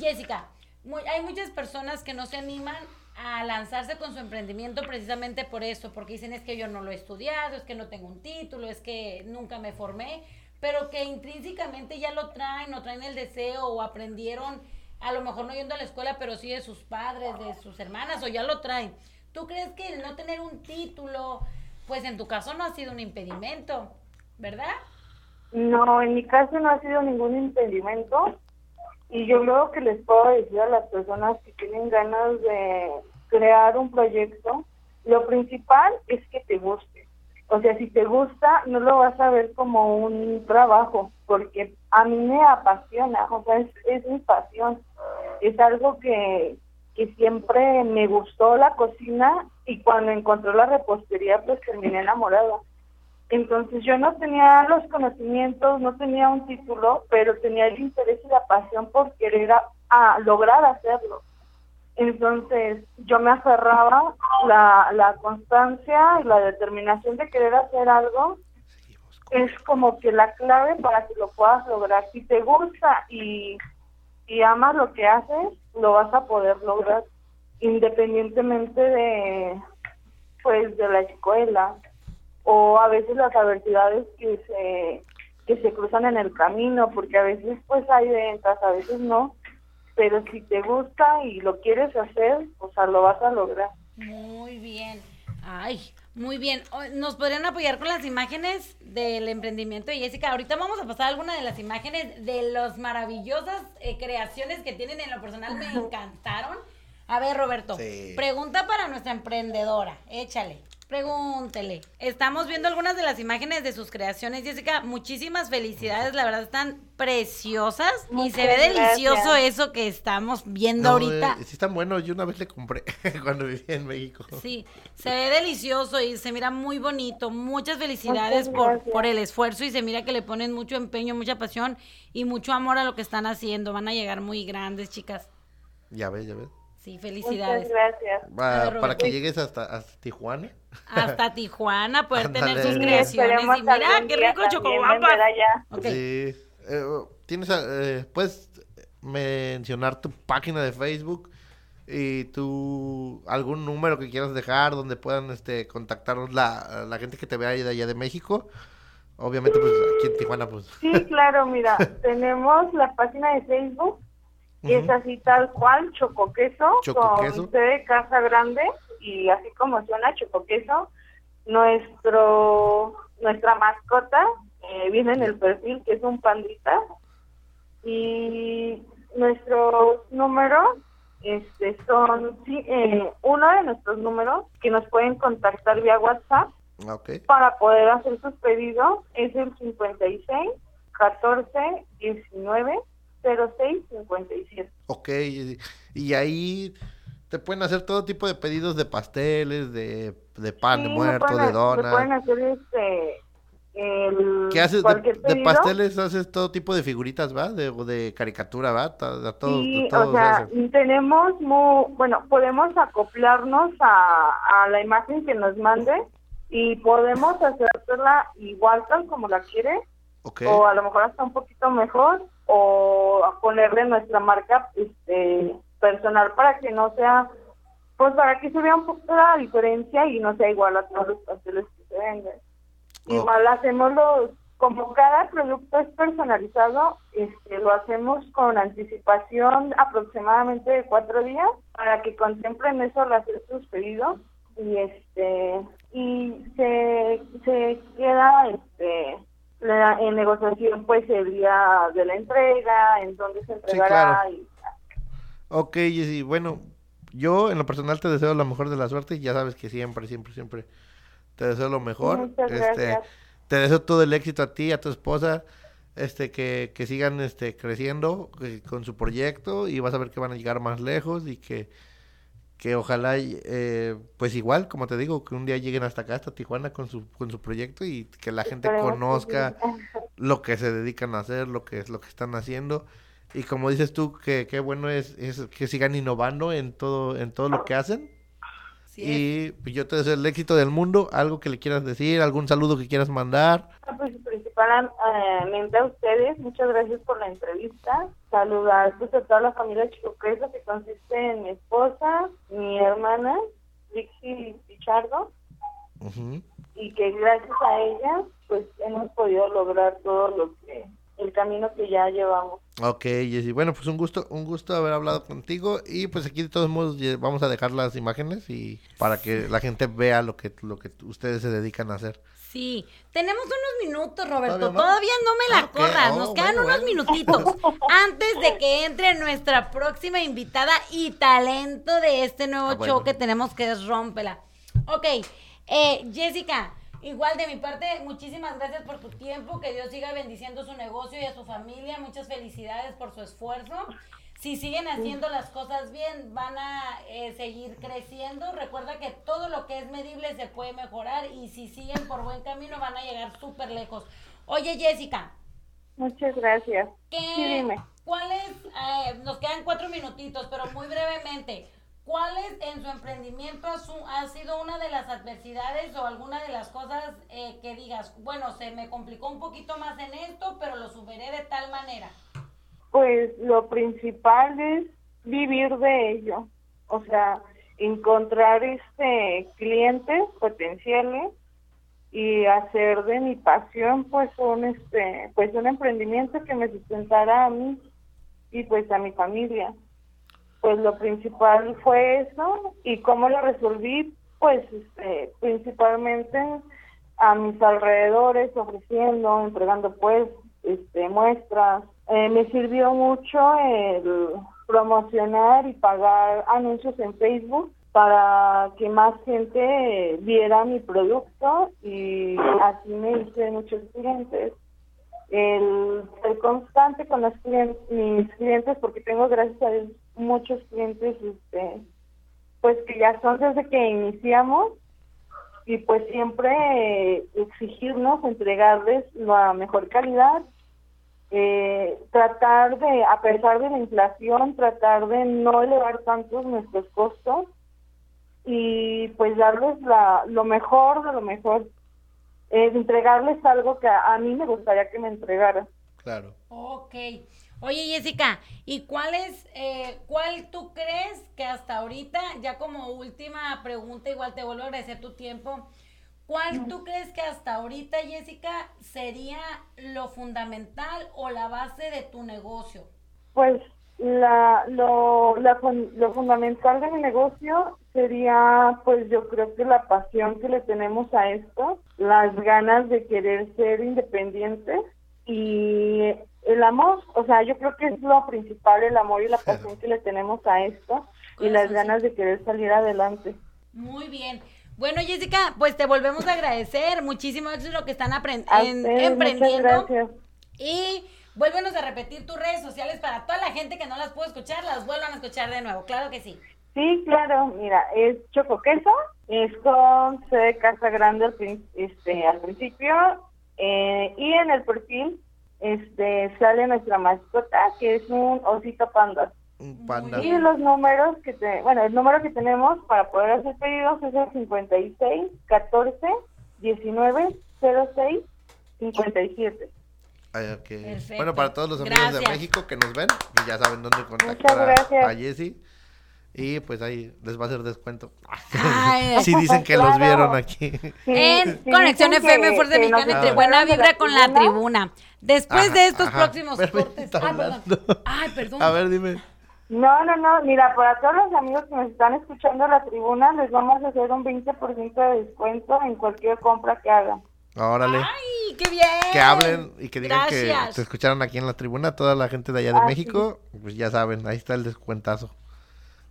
Jessica, muy- hay muchas personas que no se animan a lanzarse con su emprendimiento precisamente por eso, porque dicen es que yo no lo he estudiado, es que no tengo un título, es que nunca me formé, pero que intrínsecamente ya lo traen o traen el deseo o aprendieron, a lo mejor no yendo a la escuela, pero sí de sus padres, de sus hermanas o ya lo traen. ¿Tú crees que el no tener un título, pues en tu caso no ha sido un impedimento, verdad? No, en mi caso no ha sido ningún impedimento y yo creo que les puedo decir a las personas que tienen ganas de crear un proyecto, lo principal es que te guste. O sea, si te gusta, no lo vas a ver como un trabajo, porque a mí me apasiona, o sea, es, es mi pasión. Es algo que, que siempre me gustó la cocina y cuando encontré la repostería, pues terminé enamorada. Entonces yo no tenía los conocimientos, no tenía un título, pero tenía el interés y la pasión por querer a, lograr hacerlo. Entonces yo me aferraba la, la constancia y la determinación de querer hacer algo es como que la clave para que lo puedas lograr. Si te gusta y, y amas lo que haces, lo vas a poder lograr independientemente de pues de la escuela o a veces las adversidades que se que se cruzan en el camino porque a veces pues hay ventas a veces no pero si te gusta y lo quieres hacer o sea lo vas a lograr Muy bien. Ay, muy bien. ¿Nos podrían apoyar con las imágenes del emprendimiento de Jessica? Ahorita vamos a pasar algunas de las imágenes de las maravillosas eh, creaciones que tienen en lo personal. Me encantaron. A ver, Roberto, Sí. pregunta para nuestra emprendedora. Échale. Pregúntele. Estamos viendo algunas de las imágenes de sus creaciones, Jessica. Muchísimas felicidades, la verdad están preciosas y se ve Muchas delicioso gracias. eso que estamos viendo No, ahorita. eh, sí están buenos. Yo una vez le compré cuando vivía en México. Sí, se ve delicioso y se mira muy bonito. Muchas felicidades Muchas por, gracias. por el esfuerzo y se mira que le ponen mucho empeño, mucha pasión y mucho amor a lo que están haciendo. Van a llegar muy grandes, chicas. Ya ves, ya ves. Sí, muchas felicidades. gracias A ver, para que llegues hasta, hasta Tijuana. Hasta Tijuana poder tener sus Sí, creaciones. Y mira, qué rico chocobapas. vender allá. Ok. Sí. Eh, tienes, eh, puedes mencionar tu página de Facebook y tu algún número que quieras dejar donde puedan este contactarnos la, la gente que te vea de allá de México. Obviamente, pues aquí en Tijuana, pues. Sí, claro, mira, tenemos la página de Facebook, y es Ujú. así tal cual, Chocoqueso, Chocoqueso. con C de Casa Grande, y así como suena Chocoqueso, nuestro, nuestra mascota eh, viene en el perfil, que es un pandita, y nuestros números este, son, sí, eh, uno de nuestros números que nos pueden contactar vía WhatsApp, Ah, para poder hacer sus pedidos es el 56 14 19 06 57. Ok. Y, y ahí te pueden hacer todo tipo de pedidos de pasteles, de, de pan de Sí, muerto, pueden de me pueden donas. hacer este el ¿Qué haces? De, pasteles haces todo tipo de figuritas, ¿va? De, de caricatura, ¿va? De todo, Sí, todo o se sea, tenemos muy, bueno, podemos acoplarnos a, a la imagen que nos mande y podemos hacértela igual tal como la quiere Ok. o a lo mejor hasta un poquito mejor o ponerle nuestra marca este personal para que no sea pues para que se vea un poco la diferencia y no sea igual a todos los pasteles que se venden igual hacemos los como cada producto es personalizado este lo hacemos con anticipación aproximadamente de cuatro días para que contemplen eso al hacer sus pedidos y este y se se queda este la- en negociación pues el día de la entrega en donde se entregará claro. y Ok, Jessy, bueno, yo en lo personal te deseo la mejor de la suerte y ya sabes que siempre, siempre, siempre te deseo lo mejor. Muchas este, gracias. te deseo todo el éxito a ti, a tu esposa, este, que, que sigan este, creciendo con su proyecto y vas a ver que van a llegar más lejos y que, que ojalá, eh, pues igual, como te digo, que un día lleguen hasta acá, hasta Tijuana con su, con su proyecto y que la gente Esperemos que conozca sí. lo que se dedican a hacer, lo que es lo que están haciendo. Y como dices tú, que qué bueno es, es que sigan innovando en todo, en todo lo que hacen. y yo te deseo el éxito del mundo. Algo que le quieras decir, algún saludo que quieras mandar. Ah, Pues principalmente a ustedes, muchas gracias por la entrevista. Saludar pues, a toda la familia Chicopresa que consiste en mi esposa, mi hermana, Dixie Pichardo, Ujú. y que gracias a ella pues hemos podido lograr todo lo que, el camino que ya llevamos. Ok, Jessy. Bueno, pues un gusto, un gusto haber hablado contigo y pues aquí de todos modos vamos a dejar las imágenes y para que la gente vea lo que lo que ustedes se dedican a hacer. Sí, tenemos unos minutos, Roberto. ¿Todavía no? Todavía no, me la Ah, ok. corras. Oh, Nos quedan bueno, unos bueno. minutitos antes de que entre nuestra próxima invitada y talento de este nuevo Ah, show bueno. que tenemos que es Rómpela. Ok, eh, Jessica, igual de mi parte, muchísimas gracias por tu tiempo. Que Dios siga bendiciendo su negocio y a su familia. Muchas felicidades por su esfuerzo. Si siguen haciendo las cosas bien, van a eh, seguir creciendo. Recuerda que todo lo que es medible se puede mejorar y si siguen por buen camino van a llegar súper lejos. Oye, Jessica, Muchas gracias. ¿qué, Sí, dime. ¿cuál es, eh, nos quedan cuatro minutitos, pero muy brevemente, ¿cuál es en su emprendimiento ha sido una de las adversidades o alguna de las cosas eh, que digas, bueno, se me complicó un poquito más en esto, pero lo superé de tal manera? Pues lo principal es vivir de ello, o sea, encontrar este clientes potenciales y hacer de mi pasión pues un este pues un emprendimiento que me sustentara a mí y pues a mi familia. Pues lo principal fue eso y cómo lo resolví pues este principalmente a mis alrededores ofreciendo, entregando pues este muestras. Eh, me sirvió mucho el promocionar y pagar anuncios en Facebook para que más gente viera mi producto y así me hice muchos clientes. El ser constante con los clientes, mis clientes, porque tengo gracias a Dios muchos clientes, este, pues que ya son desde que iniciamos y pues siempre eh, exigirnos, entregarles la mejor calidad, eh, tratar de, a pesar de la inflación, tratar de no elevar tantos nuestros costos y pues darles la, lo mejor de lo mejor, eh, entregarles algo que a, a mí me gustaría que me entregaran. Claro. Ok. Oye, Jessica, ¿y cuál es, eh, cuál tú crees que hasta ahorita, ya como última pregunta, igual te vuelvo a agradecer tu tiempo, ¿cuál tú crees que hasta ahorita, Jessica, sería lo fundamental o la base de tu negocio? Pues la, lo, la lo fundamental de mi negocio sería, pues yo creo que la pasión que le tenemos a esto, las ganas de querer ser independientes y el amor, o sea, yo creo que es lo principal, el amor y la pasión que le tenemos a esto y las ganas de querer salir adelante. Muy bien. Bueno, Jessica, pues te volvemos a agradecer muchísimo eso es lo que están aprend- A en- emprendiendo. gracias. Y vuélvenos a repetir tus redes sociales para toda la gente que no las pudo escuchar, las vuelvan a escuchar de nuevo. Claro que sí. Sí, claro, mira, es choco queso, es con C de casa grande al, prin- este, al principio eh, y en el perfil este sale nuestra mascota que es un osito panda. Un panda. Y los números que te, bueno, el número que tenemos para poder hacer pedidos es el 56 14 19 06 57. Ay, ok. Perfecto. Bueno, para todos los amigos Gracias. de México que nos ven, que ya saben dónde contactar a, a Jessy. Y pues ahí les va a hacer descuento. Ay. si dicen que los vieron aquí. Sí, en sí, Conexión FM que Mexicana entre buena vibra con la tribuna. Después Ajá, de estos ajá. próximos cortes. Ah, perdón. Ay, perdón. A ver, dime. No, no, no, mira, para todos los amigos que nos están escuchando en la tribuna, les vamos a hacer un 20% de descuento en cualquier compra que hagan. Órale. Ay, qué bien. que hablen y que digan que te escucharon aquí en la tribuna, toda la gente de allá de Ah, México, pues ya saben, ahí está el descuentazo.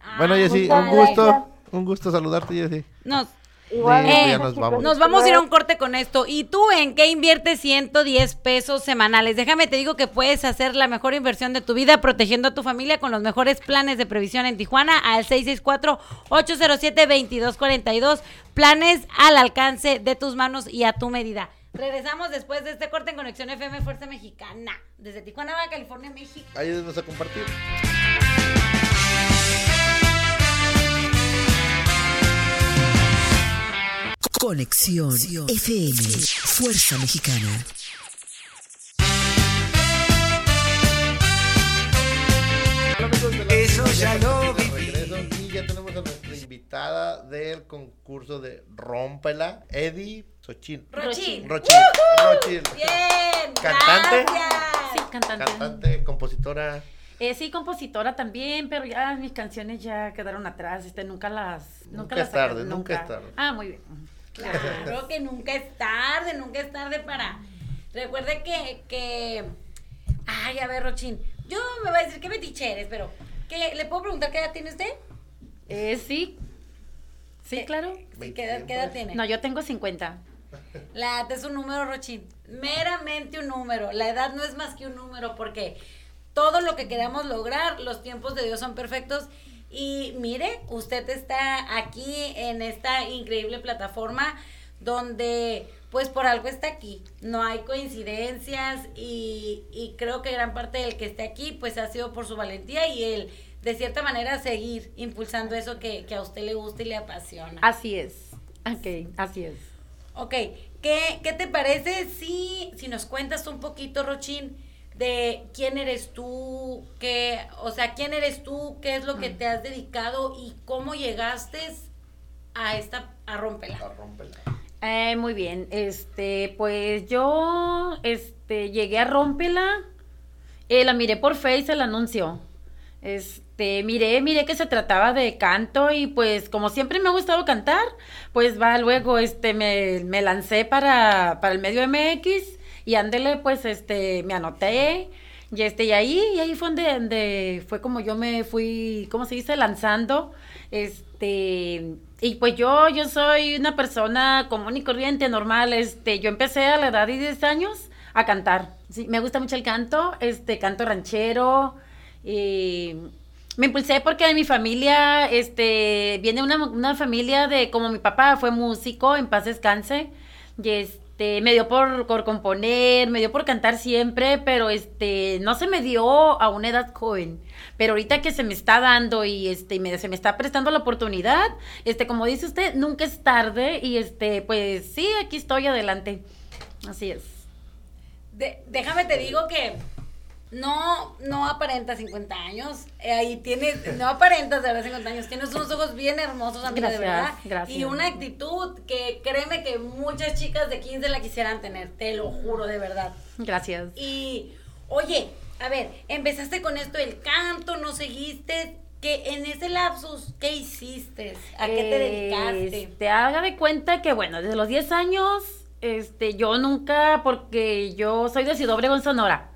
Ah, bueno, Jessy, muchas un gusto, gracias. un gusto saludarte, Jessy. Nos, Eh, nos vamos. Nos vamos a ir a un corte con esto. ¿Y tú en qué inviertes 110 pesos semanales? Déjame te digo que puedes hacer la mejor inversión de tu vida protegiendo a tu familia con los mejores planes de previsión en Tijuana al 664-807-2242. Planes al alcance de tus manos y a tu medida. Regresamos después de este corte en Conexión FM Fuerza Mexicana. Desde Tijuana, Baja California, México. Ayúdenos a compartir. Conexión FM, Fuerza Mexicana. Eso ya lo De viví. Y ya tenemos a nuestra invitada del concurso de Rómpela, Eddie Sochín. Rochín. Rochín. Rochín. Bien. Cantante. Gracias. Sí, cantante. Cantante, compositora. Eh, sí, compositora también, pero ya mis canciones ya quedaron atrás, este, nunca las, nunca, Nunca las es tarde, nunca es tarde. Ah, muy bien. Claro que nunca es tarde, nunca es tarde para. Recuerde que, que. Ay, a ver, Rochín. Yo me voy a decir que metiche eres, pero. ¿qué, ¿Le puedo preguntar qué edad tiene usted? Eh, sí, sí, claro. Sí, ¿qué, edad, qué edad tiene? No, yo tengo 50. La edad es un número, Rochín. Meramente un número. La edad no es más que un número porque todo lo que queramos lograr, los tiempos de Dios son perfectos. Y mire, usted está aquí en esta increíble plataforma donde pues por algo está aquí. No hay coincidencias y, y creo que gran parte del que esté aquí pues ha sido por su valentía y el de cierta manera seguir impulsando eso que, que a usted le gusta y le apasiona. Así es. Ok, así es. Ok, ¿qué, qué te parece si, si nos cuentas un poquito, Rochín, de quién eres tú, qué, o sea, quién eres tú, qué es lo que te has dedicado y cómo llegaste a esta, a Rómpela? A Rómpela. Eh, muy bien, este, pues yo, este, llegué a Rómpela, eh, la miré por Face el anuncio, este, miré, miré que se trataba de canto y pues como siempre me ha gustado cantar, pues va, luego, este, me, me lancé para, para el medio MX y ándele, pues, este, me anoté y este, y ahí, y ahí fue donde, fue como yo me fui, ¿cómo se dice? Lanzando, este, y pues yo, yo soy una persona común y corriente, normal, este, yo empecé a la edad de 10 años a cantar, sí, me gusta mucho el canto, este, canto ranchero, y me impulsé porque de mi familia, este, viene una, una familia de, como mi papá fue músico, en paz descanse, y este, me dio por, componer, me dio por cantar siempre, pero este, no se me dio a una edad joven. Pero ahorita que se me está dando y este, se me está prestando la oportunidad, este, como dice usted, nunca es tarde y este, pues sí, aquí estoy adelante. Así es. Déjame te digo que no, no aparenta 50 años. Eh, ahí tienes, no aparentas de verdad 50 años. Tienes unos ojos bien hermosos, amiga, de Gracias, verdad. gracias. Y una actitud que créeme que muchas chicas de 15 la quisieran tener. Te lo juro, de verdad. Gracias. Y, oye, a ver, empezaste con esto del canto, no seguiste. que en ese lapsus, ¿qué hiciste? ¿A qué te dedicaste? Te haga de cuenta que, bueno, desde los 10 años, este, yo nunca, porque yo soy de Ciudad Obregón, Sonora.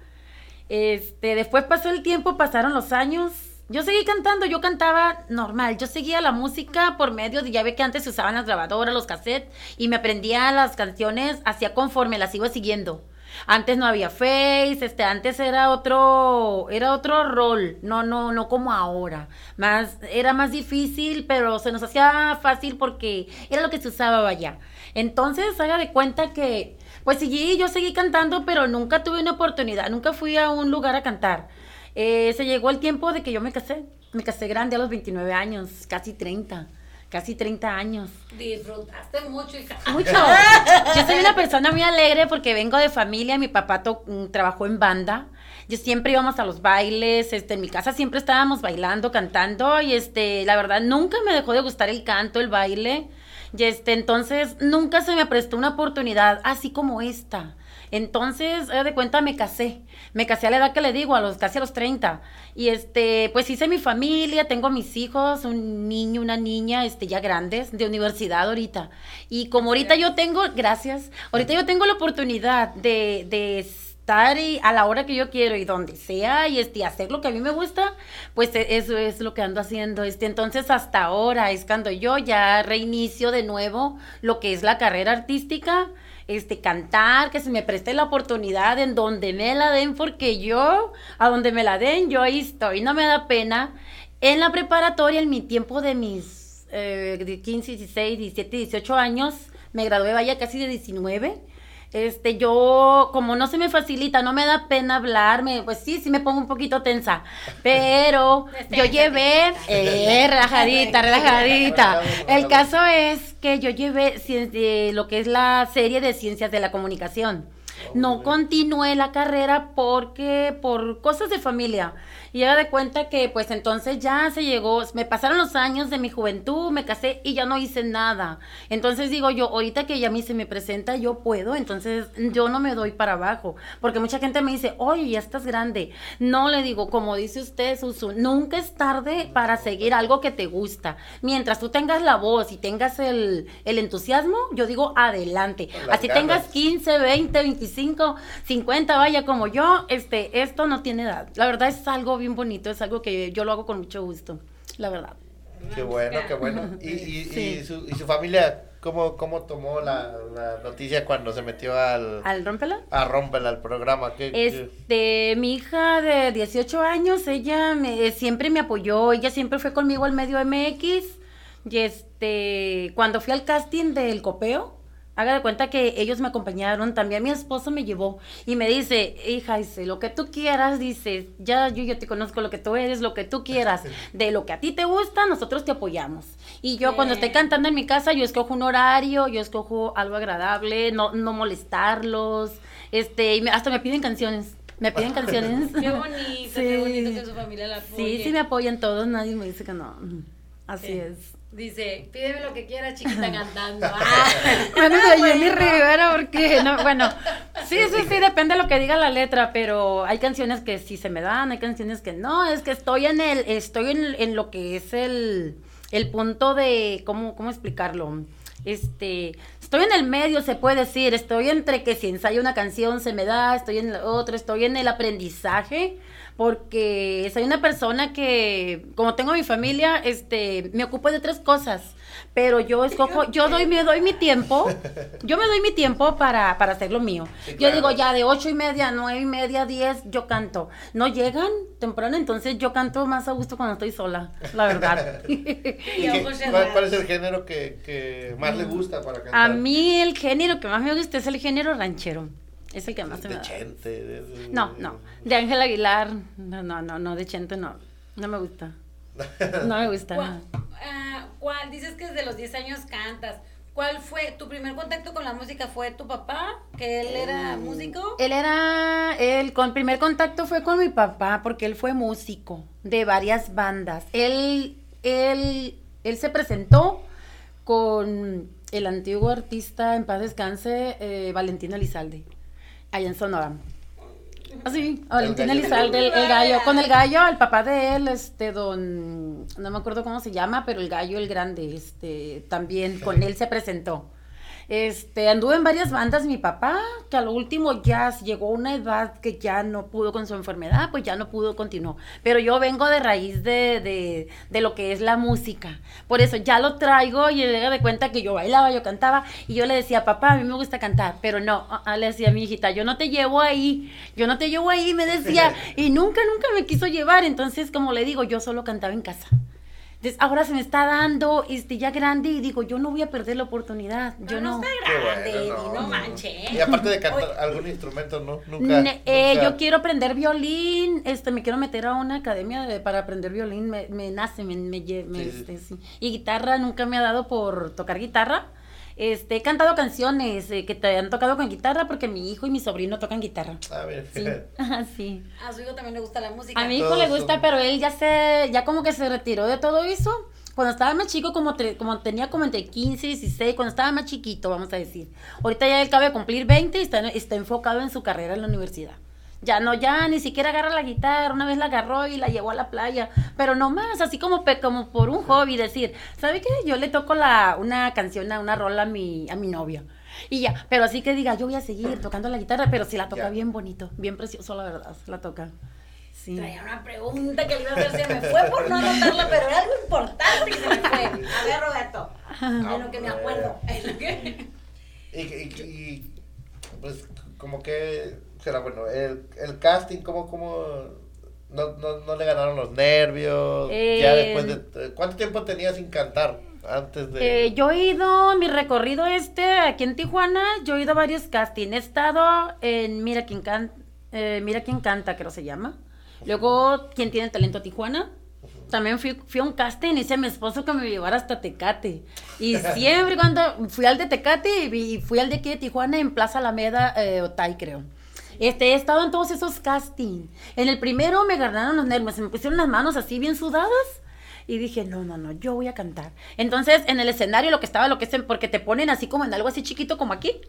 Este, después pasó el tiempo, pasaron los años. Yo seguí cantando, yo cantaba normal, yo seguía la música por medio de, ya ve que antes se usaban las grabadoras, los cassettes, y me aprendía las canciones, hacía conforme las iba siguiendo. Antes no había Face, este, antes era otro, era otro rol, no, no, no como ahora. Más, era más difícil, pero se nos hacía fácil porque era lo que se usaba allá. Entonces, haga de cuenta que, pues sí, yo seguí cantando, pero nunca tuve una oportunidad, nunca fui a un lugar a cantar. Eh, se llegó el tiempo de que yo me casé, me casé grande a los 29 años, casi 30, casi 30 años. Disfrutaste mucho, hija. Mucho. Yo soy una persona muy alegre porque vengo de familia. Mi papá to- mm, trabajó en banda. Yo siempre íbamos a los bailes. Este, en mi casa siempre estábamos bailando, cantando. Y este, la verdad, nunca me dejó de gustar el canto, el baile. Y este, entonces, nunca se me prestó una oportunidad así como esta. Entonces, de cuenta, me casé. Me casé a la edad que le digo, a los casi a los 30. Y este, pues hice mi familia, tengo mis hijos, un niño, una niña, este, ya grandes, de universidad ahorita. Y como ahorita yo tengo, gracias, ahorita yo tengo la oportunidad de, de estar y a la hora que yo quiero y donde sea y este, hacer lo que a mí me gusta, pues e- eso es lo que ando haciendo. Este, entonces hasta ahora es cuando yo ya reinicio de nuevo lo que es la carrera artística este, cantar, que se me preste la oportunidad en donde me la den, porque yo, a donde me la den, yo ahí estoy, no me da pena. En la preparatoria, en mi tiempo de mis eh, de 15, 16, 17, 18 años, me gradué, vaya, casi de 19. Este, yo, como no se me facilita, no me da pena hablarme, pues sí, sí me pongo un poquito tensa. Pero yo llevé, eh, relajadita, relajadita. El caso es que yo llevé eh, lo que es la serie de ciencias de la comunicación. No continué la carrera porque por cosas de familia. Y haga de cuenta que pues entonces ya se llegó, me pasaron los años de mi juventud, me casé y ya no hice nada. Entonces digo yo, ahorita que ya a mí se me presenta, yo puedo, entonces yo no me doy para abajo. Porque mucha gente me dice, oye, ya estás grande. No le digo, como dice usted, Susu, nunca es tarde para seguir algo que te gusta. Mientras tú tengas la voz y tengas el, el entusiasmo, yo digo, adelante. Así ganas. tengas 15, 20, 25, 50, vaya como yo, este, esto no tiene edad. La verdad es algo bien bonito, es algo que yo lo hago con mucho gusto, la verdad. Qué bueno, qué bueno. Y, y, Sí. y, su, y su familia, ¿cómo, cómo tomó la, la noticia cuando se metió al, ¿Al rómpela? a Rómpela, al programa? ¿Qué, qué- Este, mi hija de 18 años, ella me, siempre me apoyó, ella siempre fue conmigo al medio MX. Y este, cuando fui al casting del copeo, haga de cuenta que ellos me acompañaron, también mi esposo me llevó y me dice, hija, dice, lo que tú quieras, dice, ya yo, yo te conozco lo que tú eres, lo que tú quieras, de lo que a ti te gusta, nosotros te apoyamos. Y yo cuando estoy cantando en mi casa, yo escojo un horario, yo escojo algo agradable, no, no molestarlos, este, y me- hasta me piden canciones. Me piden canciones. Qué bonito, qué bonito que su familia la apoye. Sí, sí me apoyan todos, nadie me dice que no. Así Sí. es. Dice, pídeme lo que quieras, chiquita, cantando. Ah. Bueno, de Jenny Rivera, porque no, bueno, sí, sí, sí, depende de lo que diga la letra, pero hay canciones que sí se me dan, hay canciones que no, es que estoy en el, estoy en, en lo que es el, el punto de, ¿cómo, cómo explicarlo? Este, estoy en el medio, se puede decir, estoy entre que si ensayo una canción se me da, estoy en el otro, estoy en el aprendizaje, porque soy una persona que, como tengo mi familia, este, me ocupo de tres cosas, pero yo escojo, yo doy, me doy mi tiempo, yo me doy mi tiempo para, para hacer lo mío. Sí, Yo digo, ya de ocho y media, nueve y media, diez, yo canto. No llegan temprano, entonces yo canto más a gusto cuando estoy sola, la verdad. cuál, cuál es el género que, que más le gusta para cantar? a mí el género que más me gusta es el género ranchero. Es el que más se me De da. Chente. de- de- No, no. De Ángel Aguilar. No, no, no, no. De Chente no. No me gusta. No me gusta. ¿Cuál, ah, ¿Cuál? Dices que desde los 10 años cantas. ¿Cuál fue tu primer contacto con la música? ¿Fue tu papá? ¿Que él era músico? Él era, el con primer contacto fue con mi papá porque él fue músico de varias bandas. Él, él, él se presentó con el antiguo artista en paz descanse eh, Valentín Elizalde, allá en Sonora. Así, Valentín gallo. Elizalde, el, el gallo, con el gallo, el papá de él, este, don, no me acuerdo cómo se llama, pero el gallo, el grande, este, también con él se presentó. Este, anduve en varias bandas mi papá, que al último ya llegó a una edad que ya no pudo con su enfermedad, pues ya no pudo continuar. Pero yo vengo de raíz de, de, de lo que es la música. Por eso ya lo traigo y le de cuenta que yo bailaba, yo cantaba, y yo le decía, papá, a mí me gusta cantar, pero no, ah, ah, le decía a mi hijita, yo no te llevo ahí, yo no te llevo ahí, me decía, y nunca, nunca me quiso llevar. Entonces, como le digo, yo solo cantaba en casa. Entonces, ahora se me está dando este ya grande y digo, yo no voy a perder la oportunidad. Yo no, no. está grande, bueno, no, no, no. manches. Y aparte de cantar algún instrumento, ¿no? Nunca. Ne- eh, nunca- yo quiero aprender violín, este, me quiero meter a una academia de- para aprender violín, me, me nace, me, me, me, Sí. este, sí. Y guitarra, nunca me ha dado por tocar guitarra. Este, he cantado canciones eh, que te han tocado con guitarra porque mi hijo y mi sobrino tocan guitarra. A ver, Sí, sí. A su hijo también le gusta la música. A mi hijo Todos le gusta, son- pero él ya se, ya como que se retiró de todo eso. Cuando estaba más chico, como, tre- como tenía como entre 15 y 16, cuando estaba más chiquito, vamos a decir. Ahorita ya él acaba de cumplir 20 y está, está enfocado en su carrera en la universidad. Ya no, ya ni siquiera agarra la guitarra, una vez la agarró y la llevó a la playa, pero no más, así como, pe- como por un hobby, decir, ¿sabe qué? Yo le toco la, una canción, a una rola a mi, a mi novio. Y ya, pero así que diga, yo voy a seguir tocando la guitarra, pero sí la toca Ya. bien bonito, bien precioso, la verdad, la toca. Sí. Traía una pregunta que le iba a hacer, se me fue por no anotarla, pero era algo importante que se me fue. A ver, Roberto, de lo que me acuerdo. Y, y, y, pues, como que será bueno, el, el casting, ¿cómo, cómo no, no, no le ganaron los nervios? Ya Eh, después de. ¿Cuánto tiempo tenía sin cantar? Antes de... Eh, yo he ido, mi recorrido este, aquí en Tijuana, yo he ido a varios castings. He estado en Mira quién canta, Mira quién canta, creo se llama. Luego, ¿Quién tiene talento Tijuana? También fui, fui a un casting y hice a mi esposo que me llevara hasta Tecate. Y siempre cuando fui al de Tecate y fui al de aquí de Tijuana en Plaza Alameda, eh, Otay, creo. Este, he estado en todos esos castings. En el primero me ganaron los nervios, me pusieron las manos así bien sudadas. Y dije, no, no, no, yo voy a cantar. Entonces, en el escenario lo que estaba, lo que es, porque te ponen así como en algo así chiquito como aquí.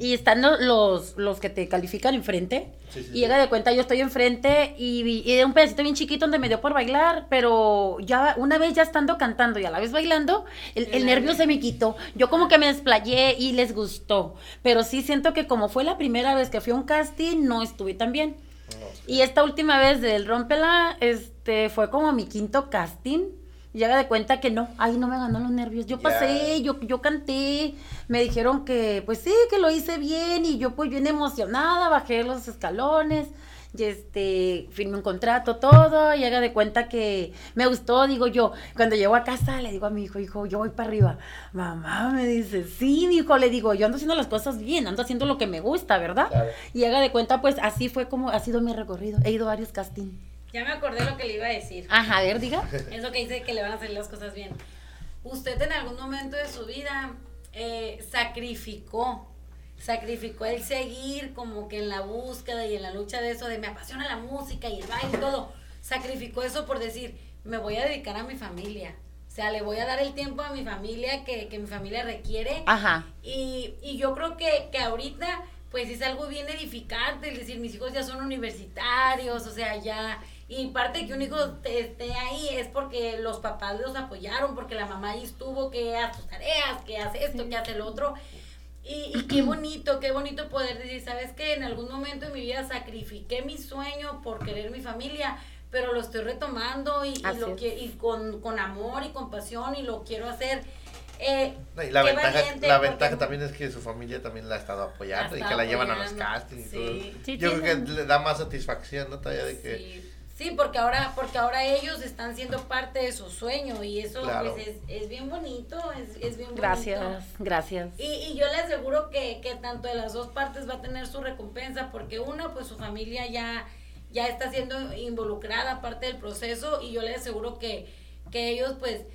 Y están los, los que te califican enfrente. y llega de cuenta, yo estoy enfrente y, y, un pedacito bien chiquito donde me dio por bailar, pero ya una vez ya estando cantando y a la vez bailando, el, el nervio se me quitó. Yo como que me desplayé y les gustó. Pero sí siento que como fue la primera vez que fui a un casting, no estuve tan bien. Y esta última vez del Rompela, este, fue como mi quinto casting y haga de cuenta que no, ahí no me ganó los nervios. Yo pasé, yo, yo canté, me dijeron que pues sí, que lo hice bien y yo pues bien emocionada, bajé los escalones y este, firmé un contrato, todo, y haga de cuenta que me gustó, digo yo, cuando llego a casa le digo a mi hijo, hijo, yo voy para arriba, mamá me dice, sí, mi hijo, le digo, yo ando haciendo las cosas bien, ando haciendo lo que me gusta, ¿verdad? Y haga de cuenta, pues así fue como ha sido mi recorrido, he ido a varios castings. Ya me acordé lo que le iba a decir. Ajá, a ver, diga. Es lo que dice que le van a salir las cosas bien. Usted en algún momento de su vida eh, sacrificó, sacrificó el seguir como que en la búsqueda y en la lucha de eso, de me apasiona la música y el baile y todo. Sacrificó eso por decir, me voy a dedicar a mi familia. O sea, le voy a dar el tiempo a mi familia que, que mi familia requiere. Ajá. Y, y yo creo que, que ahorita, pues es algo bien edificante, es decir, mis hijos ya son universitarios, o sea, ya y parte de que un hijo esté ahí es porque los papás los apoyaron, porque la mamá ahí estuvo, que hace sus tareas, que hace esto, que hace lo otro. Y, y, qué bonito, qué bonito poder decir, ¿sabes qué? En algún momento de mi vida sacrifiqué mi sueño por querer mi familia, pero lo estoy retomando y, y lo que, y con, con amor y compasión y lo quiero hacer. Eh, y la ventaja, la ventaja también es que su familia también la ha estado apoyando y que la llevan a los castings y todo. Yo creo que le da más satisfacción, ¿no? Todavía de que... Sí, porque ahora, porque ahora ellos están siendo parte de su sueño y eso pues, es, es, bien bonito, es, es bien bonito. Gracias, gracias. Y, y yo le aseguro que, que tanto de las dos partes va a tener su recompensa porque una, pues su familia ya, ya está siendo involucrada parte del proceso y yo le aseguro que, que ellos pues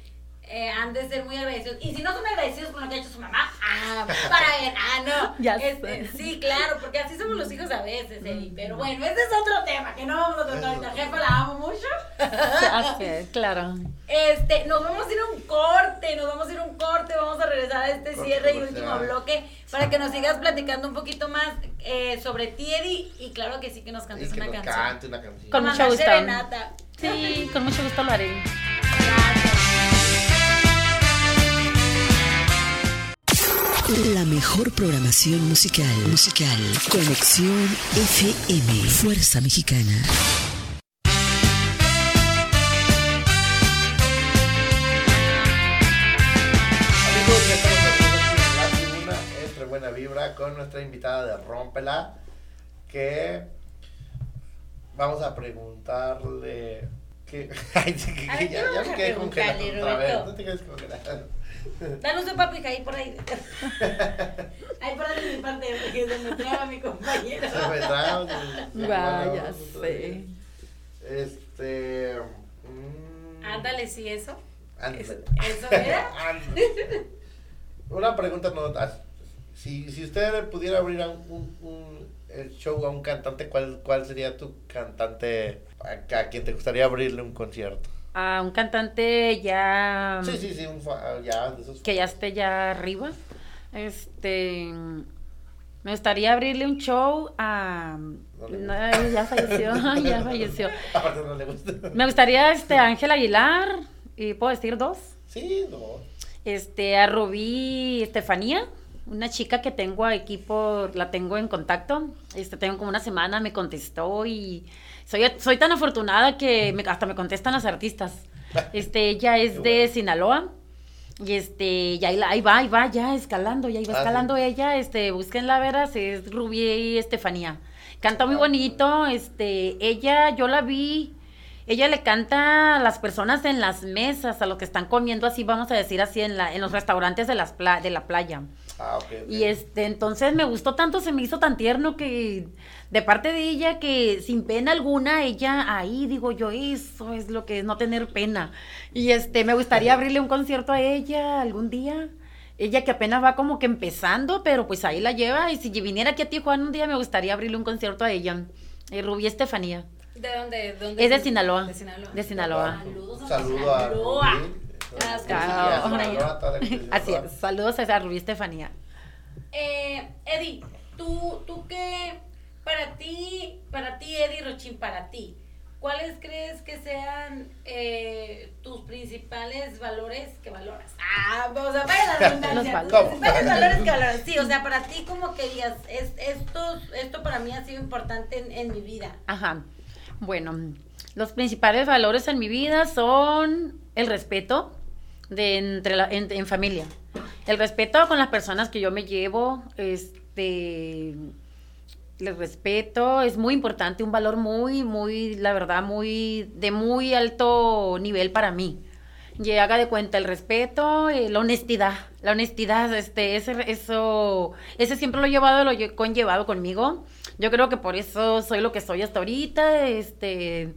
eh, han de ser muy agradecidos. Y si no son agradecidos con lo que ha hecho su mamá, ah, para ver, ah, no. Ya este, sí, claro, porque así somos los hijos a veces, Eddie. Pero bueno, ese es otro tema que no vamos a tratar. La jefa la amo mucho. Así claro. Este, nos vamos a ir a un corte, nos vamos a ir a un corte, vamos a regresar a este cierre y último bloque para que nos sigas platicando un poquito más eh, sobre ti, Eddie, y claro que sí que nos cantes que una, nos canción. cante una canción. Con mucho gusto. Serenata. Sí, con mucho gusto lo haré. Gracias. La mejor programación musical. Musical. Conexión FM. Fuerza Mexicana. Amigos, ya estamos aquí en la tribuna entre buena vibra con nuestra invitada de Rómpela que vamos a preguntarle que, ay, A ya, ¿qué ya vamos me quedé preguntarle, otra vez, no te quedes. Danos un papi ahí por ahí. Ahí por ahí mi parte, porque se me traba mi compañero. Se me traba, Vaya, sé. Este mm, Ándale, sí, eso. ándale. Eso, era. Ándale. Una pregunta no ah, si, si usted pudiera abrir a un, un- el show a un cantante, ¿cuál, cuál sería tu cantante a, a quien te gustaría abrirle un concierto? A un cantante ya. Sí, sí, sí, un fa- ya de esos que ya esté ya arriba. Este. Me gustaría abrirle un show a. No, ya falleció, ya falleció. Aparte no le gusta. Me gustaría este Ángel Aguilar, y puedo decir dos. Sí, no. Este, a Rubí Estefanía, una chica que tengo aquí por, la tengo en contacto. Este, tengo como una semana, me contestó y soy, soy tan afortunada que me- hasta me contestan las artistas. Este, ella es de Sinaloa. Y este, ya ahí, va, ahí va, ya escalando, ya iba Ah, escalando ella, este, búsquenla veras, es Rubí Estefanía. Canta muy bonito, este, ella, yo la vi ella le canta a las personas en las mesas, a los que están comiendo así, vamos a decir así, en, la, en los restaurantes de, las pla- de la playa. Ah. Y este, entonces me gustó tanto, se me hizo tan tierno que de parte de ella que sin pena alguna, ella ahí digo yo, eso es lo que es no tener pena. Y este, me gustaría abrirle un concierto a ella algún día. Ella que apenas va como que empezando, pero pues ahí la lleva. Y si viniera aquí a Tijuana un día, me gustaría abrirle un concierto a ella. Eh, Rubí Estefanía. ¿De dónde? de dónde Es de Sinaloa. De Sinaloa. De Sinaloa. Saludos a Saludo a Sinaloa. Ah, Sí, claro. a Sinaloa, toda la gente de Así es. Saludos a esa Rubí Estefanía. Eh, Eddie, tú, tú qué, para ti, para ti, Eddie Rochín, para ti, ¿cuáles crees que sean eh, tus principales valores que valoras? Ah, o sea, vaya la redundancia, Los valores. principales valores que valoras. Sí, o sea, para ti como que digas, es, esto, esto para mí ha sido importante en, en mi vida. Ajá. Bueno, los principales valores en mi vida son el respeto de entre la, en, en familia. El respeto con las personas que yo me llevo, este el respeto es muy importante, un valor muy, muy, la verdad, muy, de muy alto nivel para mí. Y haga de cuenta el respeto, eh, la honestidad, la honestidad, este, ese, eso, ese siempre lo he llevado, lo he conllevado conmigo. Yo creo que por eso soy lo que soy hasta ahorita, este,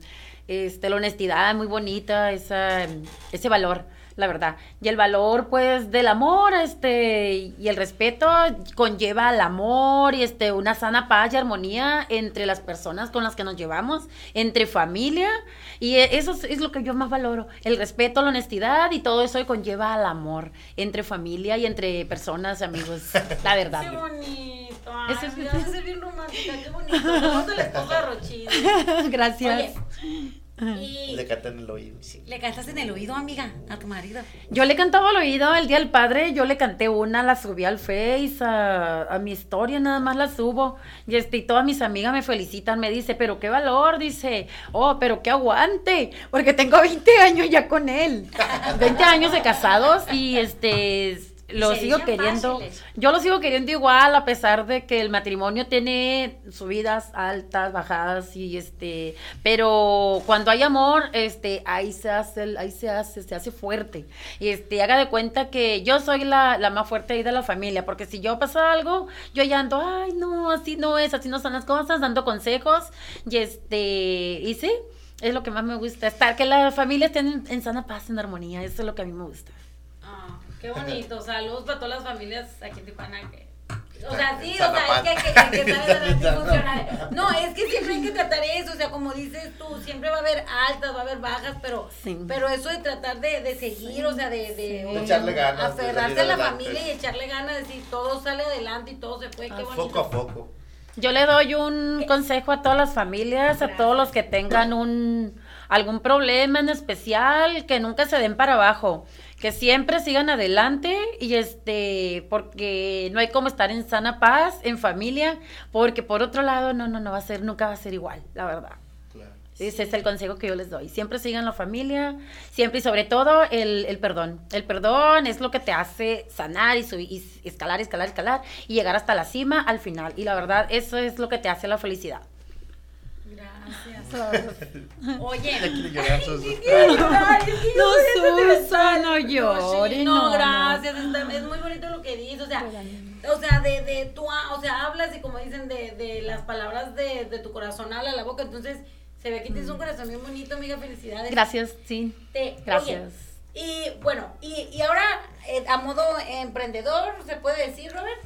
este, la honestidad muy bonita, esa, ese valor, la verdad. Y el valor, pues, del amor, este, y el respeto conlleva al amor y este, una sana paz y armonía entre las personas con las que nos llevamos, entre familia, y e- eso es, es lo que yo más valoro, el respeto, la honestidad y todo eso conlleva al amor entre familia y entre personas, amigos, la verdad. Qué bonito. Ay, Eso es- me vas a ser bien romántica, qué bonito. Esposa de Rochín. Gracias. Oye, y Le cantan en el oído. le cantas en el oído, amiga, a tu marido. Yo le cantaba al oído el Día del Padre, yo le canté una, la subí al Face, a, a mi historia nada más la subo. Y, este, y todas mis amigas me felicitan, me dice, pero qué valor, dice, oh, pero qué aguante, porque tengo 20 años ya con él. 20 años de casados y este lo se sigo queriendo. fáciles. Yo lo sigo queriendo igual, a pesar de que el matrimonio tiene subidas altas, bajadas, y este, pero cuando hay amor, este, ahí se hace, ahí se hace, se hace fuerte. Y este, haga de cuenta que yo soy la, la más fuerte ahí de la familia, porque si yo pasa algo, yo ya ando, ay, no, así no es, así no son las cosas, dando consejos, y este, y sí. Es lo que más me gusta, estar, que la familia esté en, en sana paz, en armonía, eso es lo que a mí me gusta. Qué bonito. Saludos para todas las familias aquí en Tijuana que. O sea, sí, o sea, es que, que, que, que funcionales. No, es que siempre hay que tratar eso, o sea, como dices tú, siempre va a haber altas, va a haber bajas, pero, Sí. pero eso de tratar de, de seguir, o sea, de, de, De echarle ganas, de aferrarse a la adelante. familia y echarle ganas, decir, todo sale adelante y todo se puede, qué bonito. Poco a poco. Yo le doy un consejo a todas las familias, a todos los que tengan un algún problema en especial, que nunca se den para abajo, que siempre sigan adelante y este, porque no hay como estar en sana paz, en familia, porque por otro lado, no, no, no va a ser, nunca va a ser igual, la verdad. Claro. Ese es el consejo que yo les doy. Siempre sigan la familia, siempre y sobre todo el, el perdón. El perdón es lo que te hace sanar y, subir, y escalar, escalar, escalar y llegar hasta la cima al final. Y la verdad, eso es lo que te hace la felicidad. Oye. No, Susa, no llores, no, gracias. está- es muy bonito lo que dices. O sea, o sea, de, de tú, o sea, hablas y como dicen, de, de las palabras de, de tu corazón habla la boca. Entonces, se ve que tienes un corazón bien bonito, amiga. Felicidades. Gracias, sí. Te- Gracias. oye, y bueno, y, y ahora eh, a modo emprendedor, ¿se puede decir, Robert?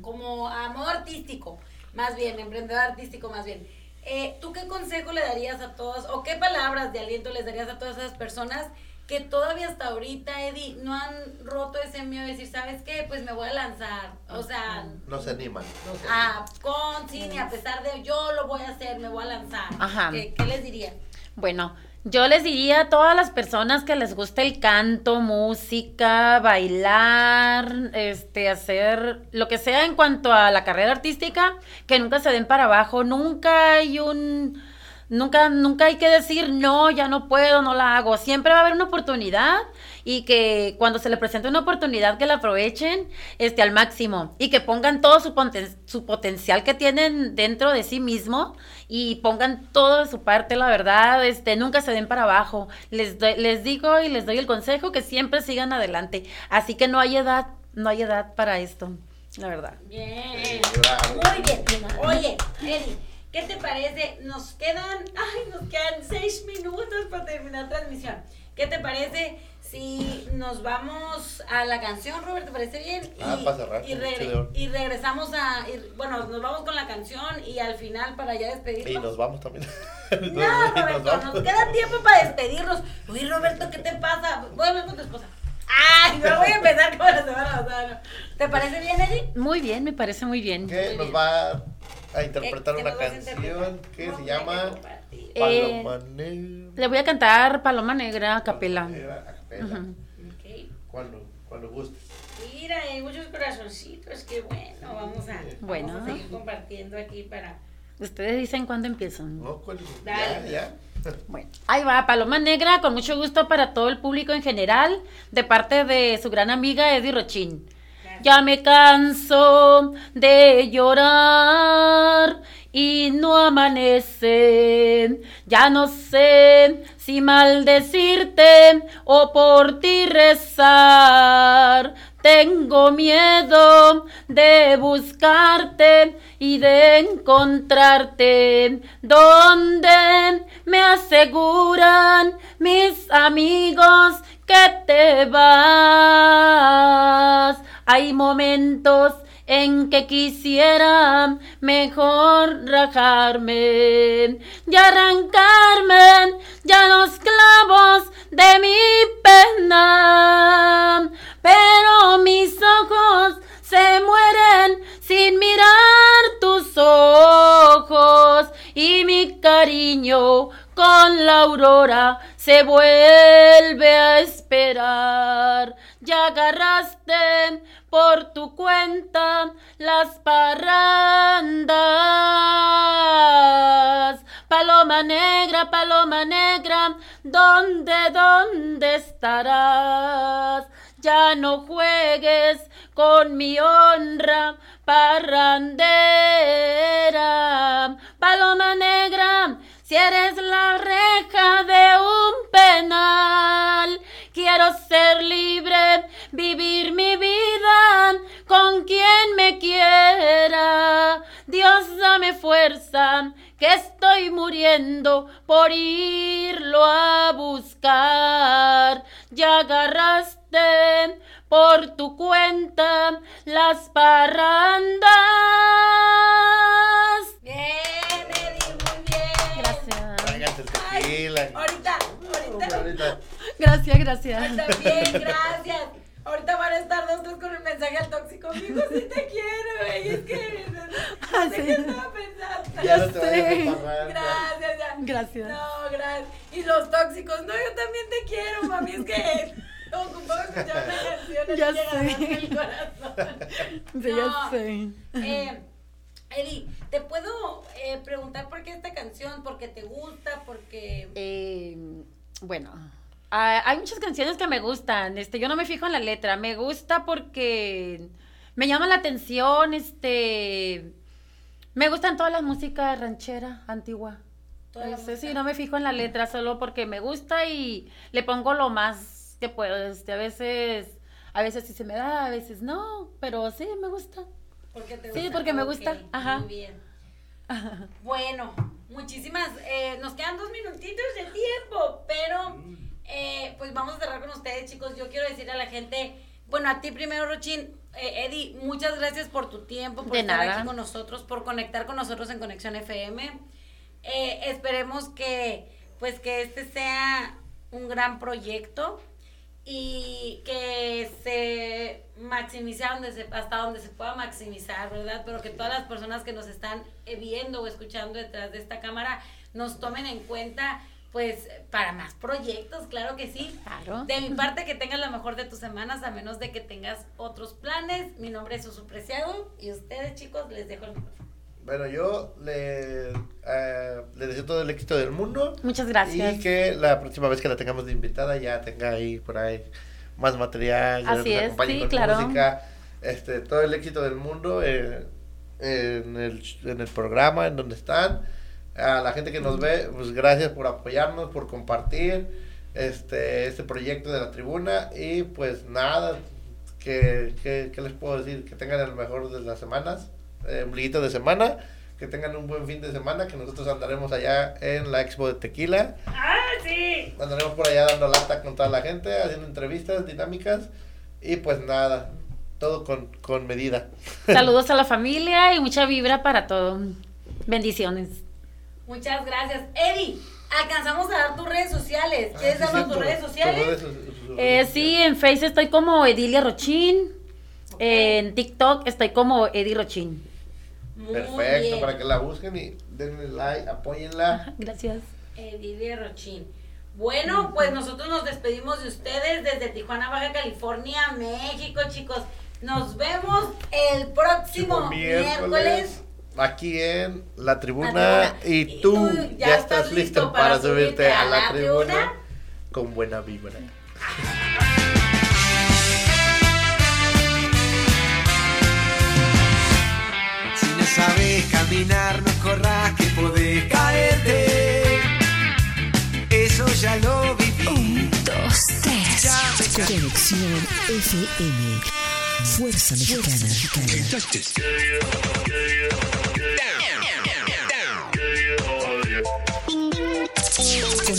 Como a modo artístico, más bien, emprendedor artístico más bien. Eh, ¿Tú qué consejo le darías a todos o qué palabras de aliento les darías a todas esas personas que todavía hasta ahorita, Eddie, no han roto ese miedo de decir, ¿sabes qué? Pues me voy a lanzar. O sea, No se animan. no se a, con, sin y a pesar de yo lo voy a hacer, me voy a lanzar. Ajá. ¿Qué, qué les diría? Bueno, yo les diría a todas las personas que les guste el canto, música, bailar, este, hacer lo que sea en cuanto a la carrera artística, que nunca se den para abajo, nunca hay un Nunca, nunca hay que decir, no, ya no puedo, no la hago. Siempre va a haber una oportunidad y que cuando se le presente una oportunidad que la aprovechen este, al máximo y que pongan todo su, poten- su potencial que tienen dentro de sí mismo y pongan todo de su parte, la verdad, este, nunca se den para abajo. Les, doy- les digo y les doy el consejo que siempre sigan adelante. Así que no hay edad, no hay edad para esto, la verdad. Bien. Bravo. Muy bien. Oye, Eli, ¿qué te parece? Nos quedan, ay, nos quedan seis minutos para terminar la transmisión. ¿Qué te parece si nos vamos a la canción, Robert? ¿Te parece bien? Ah, para cerrar, y, con regre- oro. y regresamos a, y- bueno, nos vamos con la canción y al final para ya despedirnos. Y nos vamos también. No, Roberto, nos queda tiempo para despedirnos. Oye, Roberto, ¿qué te pasa? Voy a hablar con tu esposa. Ay, no voy a empezar como la semana pasada. ¿Te parece bien, Eli? Muy bien, me parece muy bien. Que nos va a interpretar ¿Qué- qué una canción interpretar? que se llama. Eh, Paloma Negra. Le voy a cantar Paloma Negra a capela. Cuando, cuando gustes. Mira, hay muchos corazoncitos, qué bueno. Vamos a, Bueno. vamos a seguir compartiendo aquí para. Ustedes dicen cuándo empiezan. No, ¿cuál? Dale. Ya, ya. Bueno, ahí va, Paloma Negra, con mucho gusto para todo el público en general, de parte de su gran amiga Eddie Rochín. Ya me canso de llorar y no amanece. Ya no sé si maldecirte o por ti rezar. Tengo miedo de buscarte y de encontrarte donde me aseguran mis amigos que te vas. Hay momentos en que quisiera mejor rajarme y arrancarme ya los clavos de mi pena. Pero mis ojos se mueren sin mirar tus ojos y mi cariño con la aurora se vuelve a esperar. Ya agarraste por tu cuenta las parrandas. Paloma negra, paloma negra, ¿dónde, dónde estarás? Ya no juegues con mi honra parrandera. Paloma negra, si eres la reja de un penal, quiero ser libre, vivir mi vida con quien me quiera. Dios dame fuerza, que estoy muriendo por irlo a buscar. Ya agarraste por tu cuenta las parrandas. Bien, Eddie, muy bien. Gracias. Tráiganse el tequila. Ahorita, ahorita. Ahorita. Gracias, gracias. También, gracias. Ahorita van a estar dos con el mensaje al tóxico. Amigo, sí te quiero, güey. Es que no, Ah, no sé sí. qué estaba pensando. Ya no sé. Gracias, ya. Gracias. No, gracias. Y los tóxicos, no, yo también te quiero, mami. Es que ocupamos escuchar una canción. Ya sé. el corazón. Sí, No. ya sé. Eh, Eli, ¿te puedo eh, preguntar por qué esta canción? ¿Por qué te gusta? Porque... Eh, bueno, ah, hay muchas canciones que me gustan. Este, yo no me fijo en la letra. Me gusta porque me llama la atención. Este, me gustan todas las músicas ranchera, antigua. Este, sí, música. no me fijo en la letra solo porque me gusta y le pongo lo más que puedo. Este, a veces, a veces sí se me da, a veces no, pero sí me gusta. Porque te Sí, gusta. porque me gusta, ajá. Muy bien. Bueno, muchísimas. eh, nos quedan dos minutitos de tiempo, pero eh, pues vamos a cerrar con ustedes, chicos. Yo quiero decirle a la gente, bueno, a ti primero, Rochín. Eh, Eddie, muchas gracias por tu tiempo, por De estar nada. aquí con nosotros, por conectar con nosotros en Conexión FM. Eh, esperemos que, pues, que este sea un gran proyecto y que se maximice donde se- hasta donde se pueda maximizar, ¿verdad? Pero que todas las personas que nos están viendo o escuchando detrás de esta cámara nos tomen en cuenta, pues, para más proyectos, claro que sí. Claro. De mi parte, que tengas la mejor de tus semanas, a menos de que tengas otros planes. Mi nombre es Susu Preciado y ustedes, chicos, les dejo el micrófono. Bueno, yo le, eh, le deseo todo el éxito del mundo. Muchas gracias. Y que la próxima vez que la tengamos de invitada ya tenga ahí por ahí más material. Así es, acompañe sí, con claro. música. Este, todo el éxito del mundo eh, en, el, en el programa, en donde están. A la gente que nos ve, pues gracias por apoyarnos, por compartir este, este proyecto de la tribuna. Y pues nada, que, que- ¿qué les puedo decir? Que tengan el mejor de las semanas, eh, ombliguito de semana. Que tengan un buen fin de semana, que nosotros andaremos allá en la Expo de Tequila. Andaremos por allá dando lata con toda la gente, haciendo entrevistas dinámicas. Y pues nada, todo con, con medida. Saludos a la familia y mucha vibra para todo. Bendiciones. Muchas gracias. Eddie, alcanzamos a dar tus redes sociales. ¿Quieres Ah, sí, darnos tus redes sociales? Eh, sí, en Face estoy como Edilia Rochín. En TikTok estoy como Edi Rochín. Muy Perfecto, bien. para que la busquen y denle like, apóyenla. Gracias. Edilia Rochín. Bueno, pues nosotros nos despedimos de ustedes desde Tijuana, Baja California, México, chicos. Nos vemos el próximo miércoles. Aquí en la tribuna. La tribuna. Y Y tú, tú ya, estás listo para subirte a la tribuna, tribuna. con buena vibra. Si no sabes caminar, no corras que podés caerte. Eso ya lo viví. Dos, tres. Ya me. Conexión FM. Fuerza Mexicana. Con